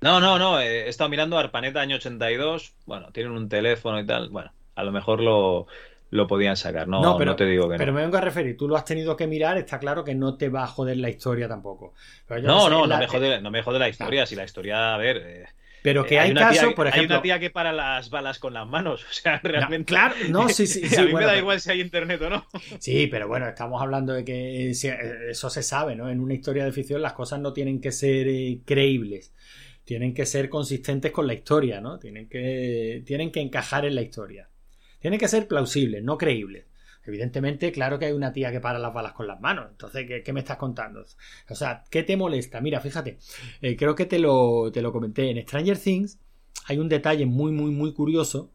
No, no, no. eh, He estado mirando Arpaneta año 82. Bueno, tienen un teléfono y tal. Bueno, a lo mejor lo, lo podían sacar. No, no, pero, te digo que pero no. me vengo a referir, tú lo has tenido que mirar, está claro que no te va a joder la historia tampoco. Pero yo No, sé, no, la- no me jode, no me jode la historia. Si la historia, a ver. eh, Pero que eh, hay, una tía- casos, por Hay ejemplo. una tía que para las balas con las manos. *laughs* O sea, realmente. claro, no, sí, sí, *laughs* sí, a mí bueno, me da pero- igual si hay internet o no. Sí, pero bueno, estamos hablando de que sí, eh, eso se sabe, ¿no? En una historia de ficción las cosas no tienen que ser eh, creíbles, tienen que ser consistentes con la historia, ¿no? Tienen que, tienen que encajar en la historia. Tienen que ser plausibles, no creíbles. Evidentemente, claro que hay una tía que para las balas con las manos. Entonces, ¿qué, qué me estás contando? O sea, ¿qué te molesta? Mira, fíjate, eh, creo que te lo, te lo comenté. En Stranger Things hay un detalle muy, muy, muy curioso.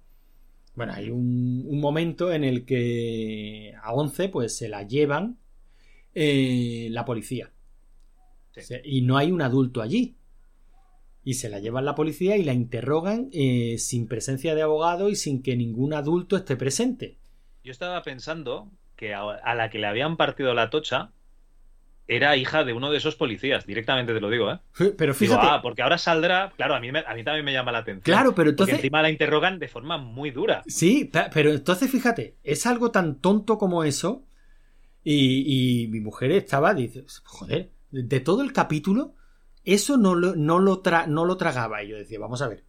Bueno, hay un, un momento en el que a 11 pues se la llevan eh, la policía. Sí. Y no hay un adulto allí. Y se la llevan la policía y la interrogan eh, sin presencia de abogado y sin que ningún adulto esté presente. Yo estaba pensando que a, a la que le habían partido la tocha era hija de uno de esos policías. Directamente te lo digo, ¿eh? Pero Digo, fíjate, ah, porque ahora saldrá. Claro, a mí, me- a mí también me llama la atención. claro, pero Porque entonces... encima la interrogan de forma muy dura. Sí, pe- pero entonces fíjate, es algo tan tonto como eso. Y, y mi mujer estaba, dice, joder, de, todo el capítulo, eso no lo, no, lo tra- no lo tragaba. Y yo decía, vamos a ver,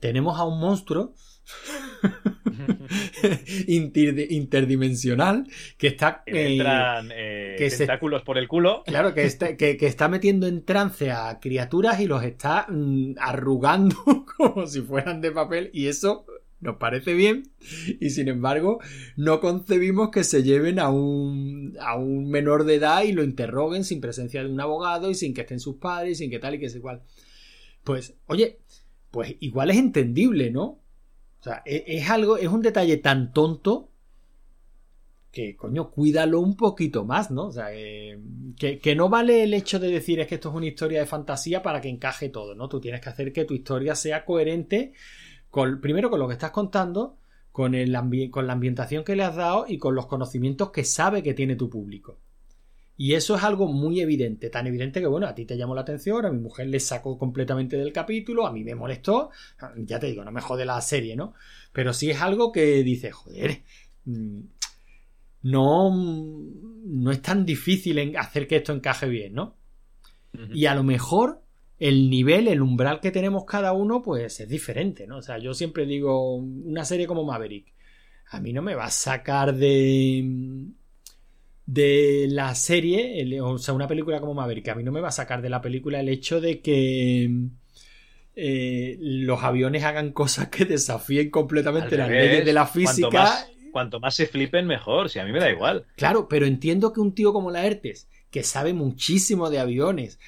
tenemos a un monstruo *laughs* interdimensional que está... Eh, entran eh, que se- tentáculos por el culo. Claro, que está, que, que está metiendo en trance a criaturas y los está mm, arrugando *laughs* como si fueran de papel y eso nos parece bien y sin embargo no concebimos que se lleven a un, a un menor de edad y lo interroguen sin presencia de un abogado y sin que estén sus padres y sin que tal y que es igual. Pues, oye, pues igual es entendible, ¿no? O sea, e- es, algo, es un detalle tan tonto que, coño, cuídalo un poquito más, ¿no? O sea, eh, que, que no vale el hecho de decir es que esto es una historia de fantasía para que encaje todo, ¿no? Tú tienes que hacer que tu historia sea coherente con, primero con lo que estás contando, con, el con la ambientación que le has dado y con los conocimientos que sabe que tiene tu público. Y eso es algo muy evidente, tan evidente que, bueno, a ti te llamó la atención, a mi mujer le sacó completamente del capítulo, a mí me molestó, ya te digo, no me jode la serie, ¿no? Pero sí es algo que dice, joder, mm, no, no es tan difícil hacer que esto encaje bien, ¿no? Y a lo mejor el nivel, el umbral que tenemos cada uno, pues es diferente, ¿no? O sea, yo siempre digo, una serie como Maverick, a mí no me va a sacar de de la serie, el- o sea, una película como Maverick, a mí no me va a sacar de la película el hecho de que eh, los aviones hagan cosas que desafíen completamente las leyes de la Cuanto física. más, cuanto más se flipen, mejor. Si a mí me da igual. Claro, pero entiendo que un tío como Laertes, que sabe muchísimo de aviones,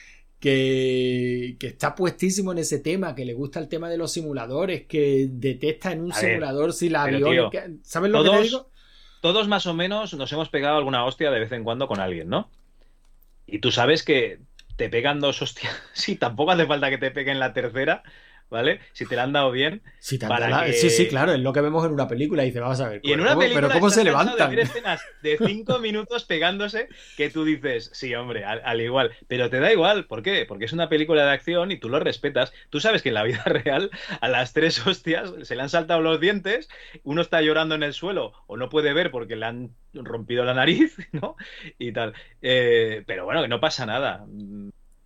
que, que está puestísimo en ese tema, que le gusta el tema de los simuladores, que detesta en un A ver, simulador si la que- ¿Sabes lo que te digo? Todos más o menos nos hemos pegado alguna hostia de vez en cuando con alguien, ¿no? Y tú sabes que te pegan dos hostias. *laughs* Sí, tampoco hace falta que te peguen la tercera, ¿vale? Si te la han dado bien. Sí, que- sí, sí, claro, es lo que vemos en una película. Y dice, vamos a ver, Y en pero una ¿cómo- película pero ¿cómo se levantan? de escenas de cinco minutos pegándose que tú dices, sí, hombre, al, al igual. Pero te da igual. ¿Por qué? Porque es una película de acción y tú lo respetas. Tú sabes que en la vida *laughs* real a las tres hostias se le han saltado los dientes, uno está llorando en el suelo o no puede ver porque le han rompido la nariz, *laughs* ¿no? Y tal. Eh, pero bueno, que no pasa nada.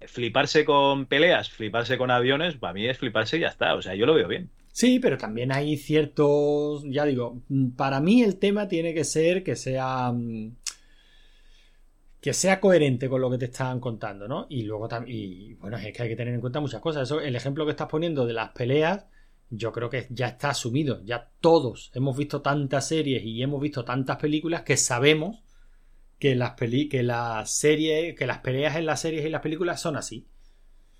Fliparse con peleas, fliparse con aviones, para mí es fliparse y ya está. O sea, yo lo veo bien. Sí, pero también hay ciertos, ya digo, mm, para mí el tema tiene que ser que sea mm, que sea coherente con lo que te están contando, ¿no? Y luego también, y bueno, es que hay que tener en cuenta muchas cosas. Eso, el ejemplo que estás poniendo de las peleas, yo creo que ya está asumido. Ya todos hemos visto tantas series y hemos visto tantas películas que sabemos que las peli que las series, que las peleas en las series y las películas son así.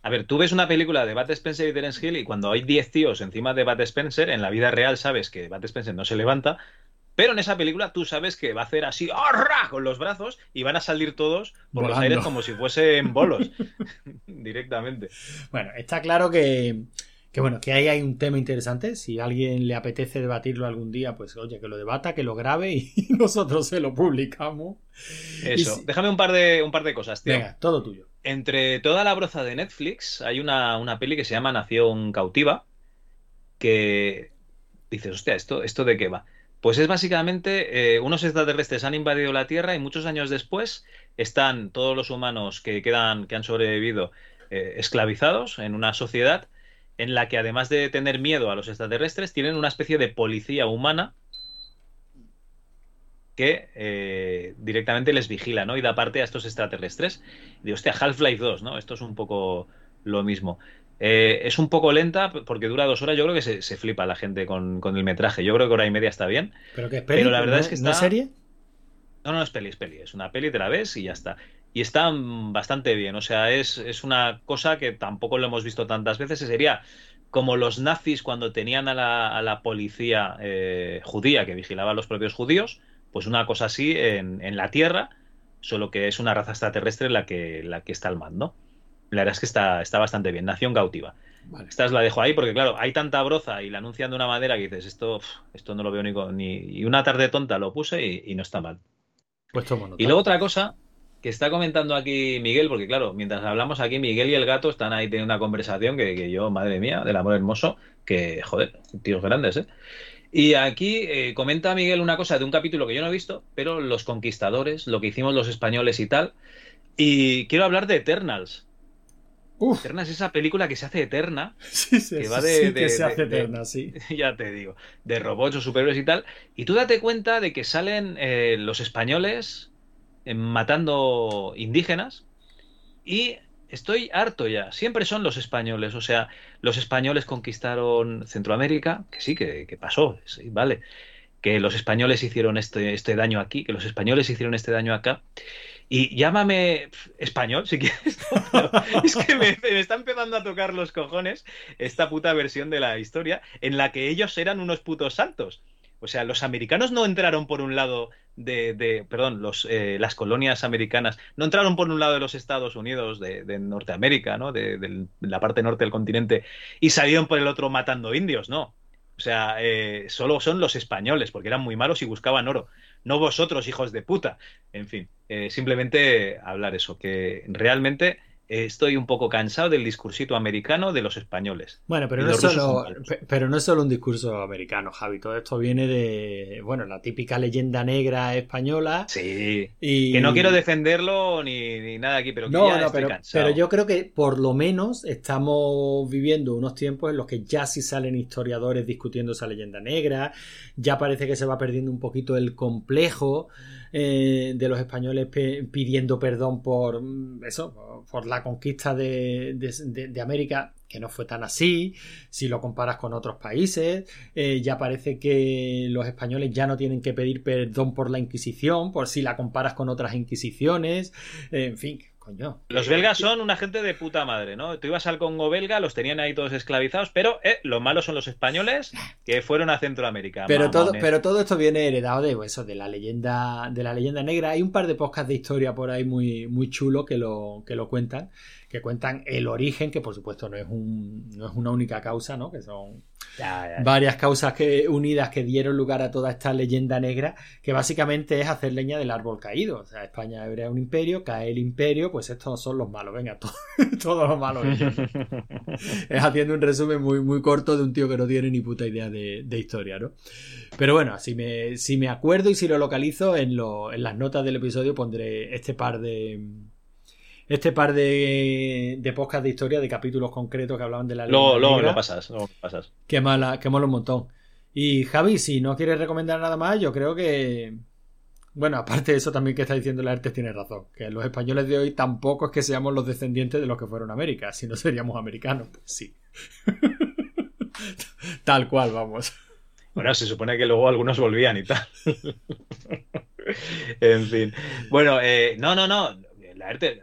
A ver, tú ves una película de Bat Spencer y Terence Hill y cuando hay 10 tíos encima de Bat Spencer, en la vida real sabes que Bat Spencer no se levanta, pero en esa película tú sabes que va a hacer así ¡arra! con los brazos y van a salir todos por los Volando. aires como si fuesen bolos *laughs* directamente. Bueno, está claro que, que bueno, que ahí hay un tema interesante. Si a alguien le apetece debatirlo algún día, pues oye, que lo debata, que lo grabe y *laughs* nosotros se lo publicamos. Eso. Si- Déjame un par de un par de cosas, tío. Venga, todo tuyo. Entre toda la broza de Netflix hay una, una peli que se llama Nación Cautiva que dices, hostia, ¿esto, ¿esto de qué va? Pues es básicamente eh, unos extraterrestres han invadido la Tierra y muchos años después están todos los humanos que quedan, que han sobrevivido eh, esclavizados en una sociedad en la que además de tener miedo a los extraterrestres, tienen una especie de policía humana que eh, directamente les vigila, ¿no? Y da parte a estos extraterrestres. Y digo, hostia, Half-Life 2, ¿no? Esto es un poco lo mismo. Eh, es un poco lenta porque dura dos horas. Yo creo que se, se flipa la gente con, con el metraje. Yo creo que hora y media está bien. Pero que es peli, Pero la verdad ¿no es que ¿no está- serie? No, no es peli, es peli. Es una peli, te la ves y ya está. Y está mm, bastante bien. O sea, es, es una cosa que tampoco lo hemos visto tantas veces. Sería como los nazis cuando tenían a la, a la policía eh, judía que vigilaba a los propios judíos. Pues una cosa así en, en la Tierra, solo que es una raza extraterrestre la que, la que está al mando. La verdad es que está, está bastante bien. Nación cautiva. Vale. Esta os la dejo ahí porque, claro, hay tanta broza y la anuncian de una manera que dices, esto, esto no lo veo ni, con- ni... Y una tarde tonta lo puse y- y no está mal. Pues. Y luego otra cosa que está comentando aquí Miguel, porque claro, mientras hablamos aquí, Miguel y el gato están ahí teniendo una conversación que, que yo, madre mía, del amor hermoso, que, joder, tíos grandes, ¿eh? Y aquí eh, comenta Miguel una cosa de un capítulo que yo no he visto, pero los conquistadores, lo que hicimos los españoles y tal. Y quiero hablar de Eternals. Uf, Eternals es esa película que se hace eterna, *laughs* sí, sí, que va sí, de- sí de- que se de- hace eterna, sí. *laughs* ya te digo, de robots o superhéroes y tal. Y tú date cuenta de que salen eh, los españoles matando indígenas y estoy harto ya. Siempre son los españoles. O sea, los españoles conquistaron Centroamérica, que sí, que, pasó, vale. Que los españoles hicieron este, este daño aquí, que los españoles hicieron este daño acá. Y llámame español, si quieres. *laughs* es que me, me está empezando a tocar los cojones esta puta versión de la historia en la que ellos eran unos putos santos. O sea, los americanos no entraron por un lado de, perdón, los, eh, las colonias americanas no entraron por un lado de los Estados Unidos, de, de Norteamérica, ¿no? De, de la parte norte del continente, y salieron por el otro matando indios, ¿no? O sea, eh, solo son los españoles, porque eran muy malos y buscaban oro. No vosotros, hijos de puta. En fin, eh, simplemente hablar eso, que realmente estoy un poco cansado del discursito americano de los españoles. Bueno, pero no, es solo, pero no es solo un discurso americano, Javi. Todo esto viene de, bueno, la típica leyenda negra española. Sí, Y... Que no quiero defenderlo ni, ni nada aquí, pero que No, ya no, estoy pero, cansado. pero yo creo que por lo menos estamos viviendo unos tiempos en los que ya sí salen historiadores discutiendo esa leyenda negra, ya parece que se va perdiendo un poquito el complejo eh, de los españoles pidiendo perdón por mm, eso, por la conquista de- de América, que no fue tan así, si lo comparas con otros países, eh, ya parece que los españoles ya no tienen que pedir perdón por la Inquisición, por si la comparas con otras Inquisiciones, eh, en fin, coño. Los belgas son una gente de puta madre, ¿no? Tú ibas al Congo belga, los tenían ahí todos esclavizados, pero eh, lo malos son los españoles que fueron a Centroamérica. Pero todo, pero todo esto viene heredado de pues, eso, de la leyenda, de la leyenda negra. Hay un par de podcasts de historia por ahí muy, muy chulo que lo, que lo cuentan, que cuentan el origen, que por supuesto no es un, no es una única causa, ¿no? Que son Ya, ya, ya. varias causas que, unidas que dieron lugar a toda esta leyenda negra, que básicamente es hacer leña del árbol caído. O sea, España era un imperio, cae el imperio, pues estos son los malos. Venga, *laughs* to- todos los malos. ellos. *laughs* es haciendo un resumen muy, muy corto de un tío que no tiene ni puta idea de, de historia, ¿no? Pero bueno, si me, si me acuerdo y si lo localizo, en, lo- en las notas del episodio pondré este par de. Este par de, de podcast de historia, de capítulos concretos que hablaban de la luego negra. lo pasas, lo pasas. Que mala, que mola un montón. Y Javi, si no quieres recomendar nada más, yo creo que. Bueno, aparte de eso también que está diciendo la Artes tiene razón. Que los españoles de hoy tampoco es que seamos los descendientes de los que fueron a América. Si no seríamos americanos, pues sí. *laughs* Tal cual, vamos. Bueno, se supone que luego algunos volvían y tal. *laughs* en fin. Bueno, eh, no, no, no.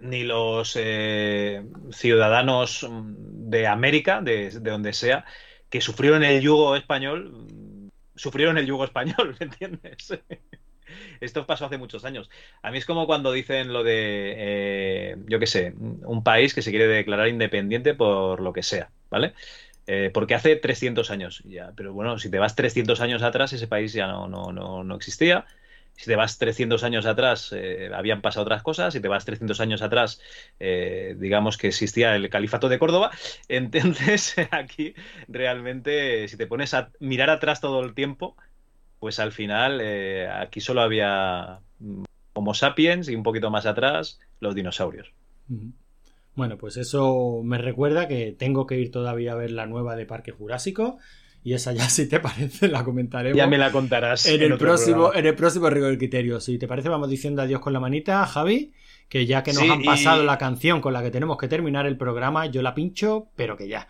Ni los eh, ciudadanos de América, de, de donde sea, que sufrieron el yugo español, sufrieron el yugo español, *laughs* ¿me entiendes? Esto pasó hace muchos años. A mí es como cuando dicen lo de, eh, yo qué sé, un país que se quiere declarar independiente por lo que sea, ¿vale? Eh, porque hace 300 años ya. Pero bueno, si te vas 300 años atrás, ese país ya no, no, no, no existía. Si te vas 300 años atrás, eh, habían pasado otras cosas. Si te vas 300 años atrás, eh, digamos que existía el califato de Córdoba. *laughs* Entonces, *laughs* aquí realmente, si te pones a mirar atrás todo el tiempo, pues al final eh, aquí solo había Homo sapiens y un poquito más atrás los dinosaurios. Bueno, pues eso me recuerda que tengo que ir todavía a ver la nueva de Parque Jurásico. Y esa ya, *laughs* si te parece, la comentaremos. Ya me la contarás. en el próximo, programa. en el próximo rigor del criterio. Si te parece, vamos diciendo adiós con la manita, Javi. Que ya que nos Sí, han pasado y- la canción con la que tenemos que terminar el programa, yo la pincho, pero que ya.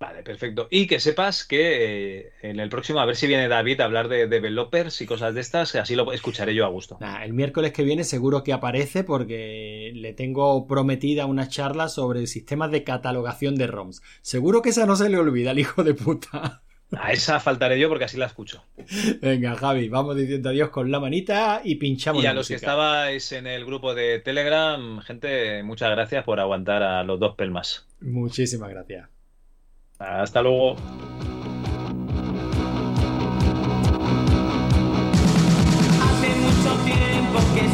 Vale, perfecto. Y que sepas que eh, en el próximo, a ver si viene David a hablar de developers y cosas de estas, así lo escucharé yo a gusto. Nah, el miércoles que viene seguro que aparece porque le tengo prometida una charla sobre sistemas de catalogación de ROMs. Seguro que esa no se le olvida al hijo de puta. A esa faltaré yo porque así la escucho. Venga, Javi, vamos diciendo adiós con la manita y pinchamos Y a los que estabais en el grupo de Telegram, gente, muchas gracias por aguantar a los dos pelmas. Muchísimas gracias. Hasta luego. Hace mucho tiempo que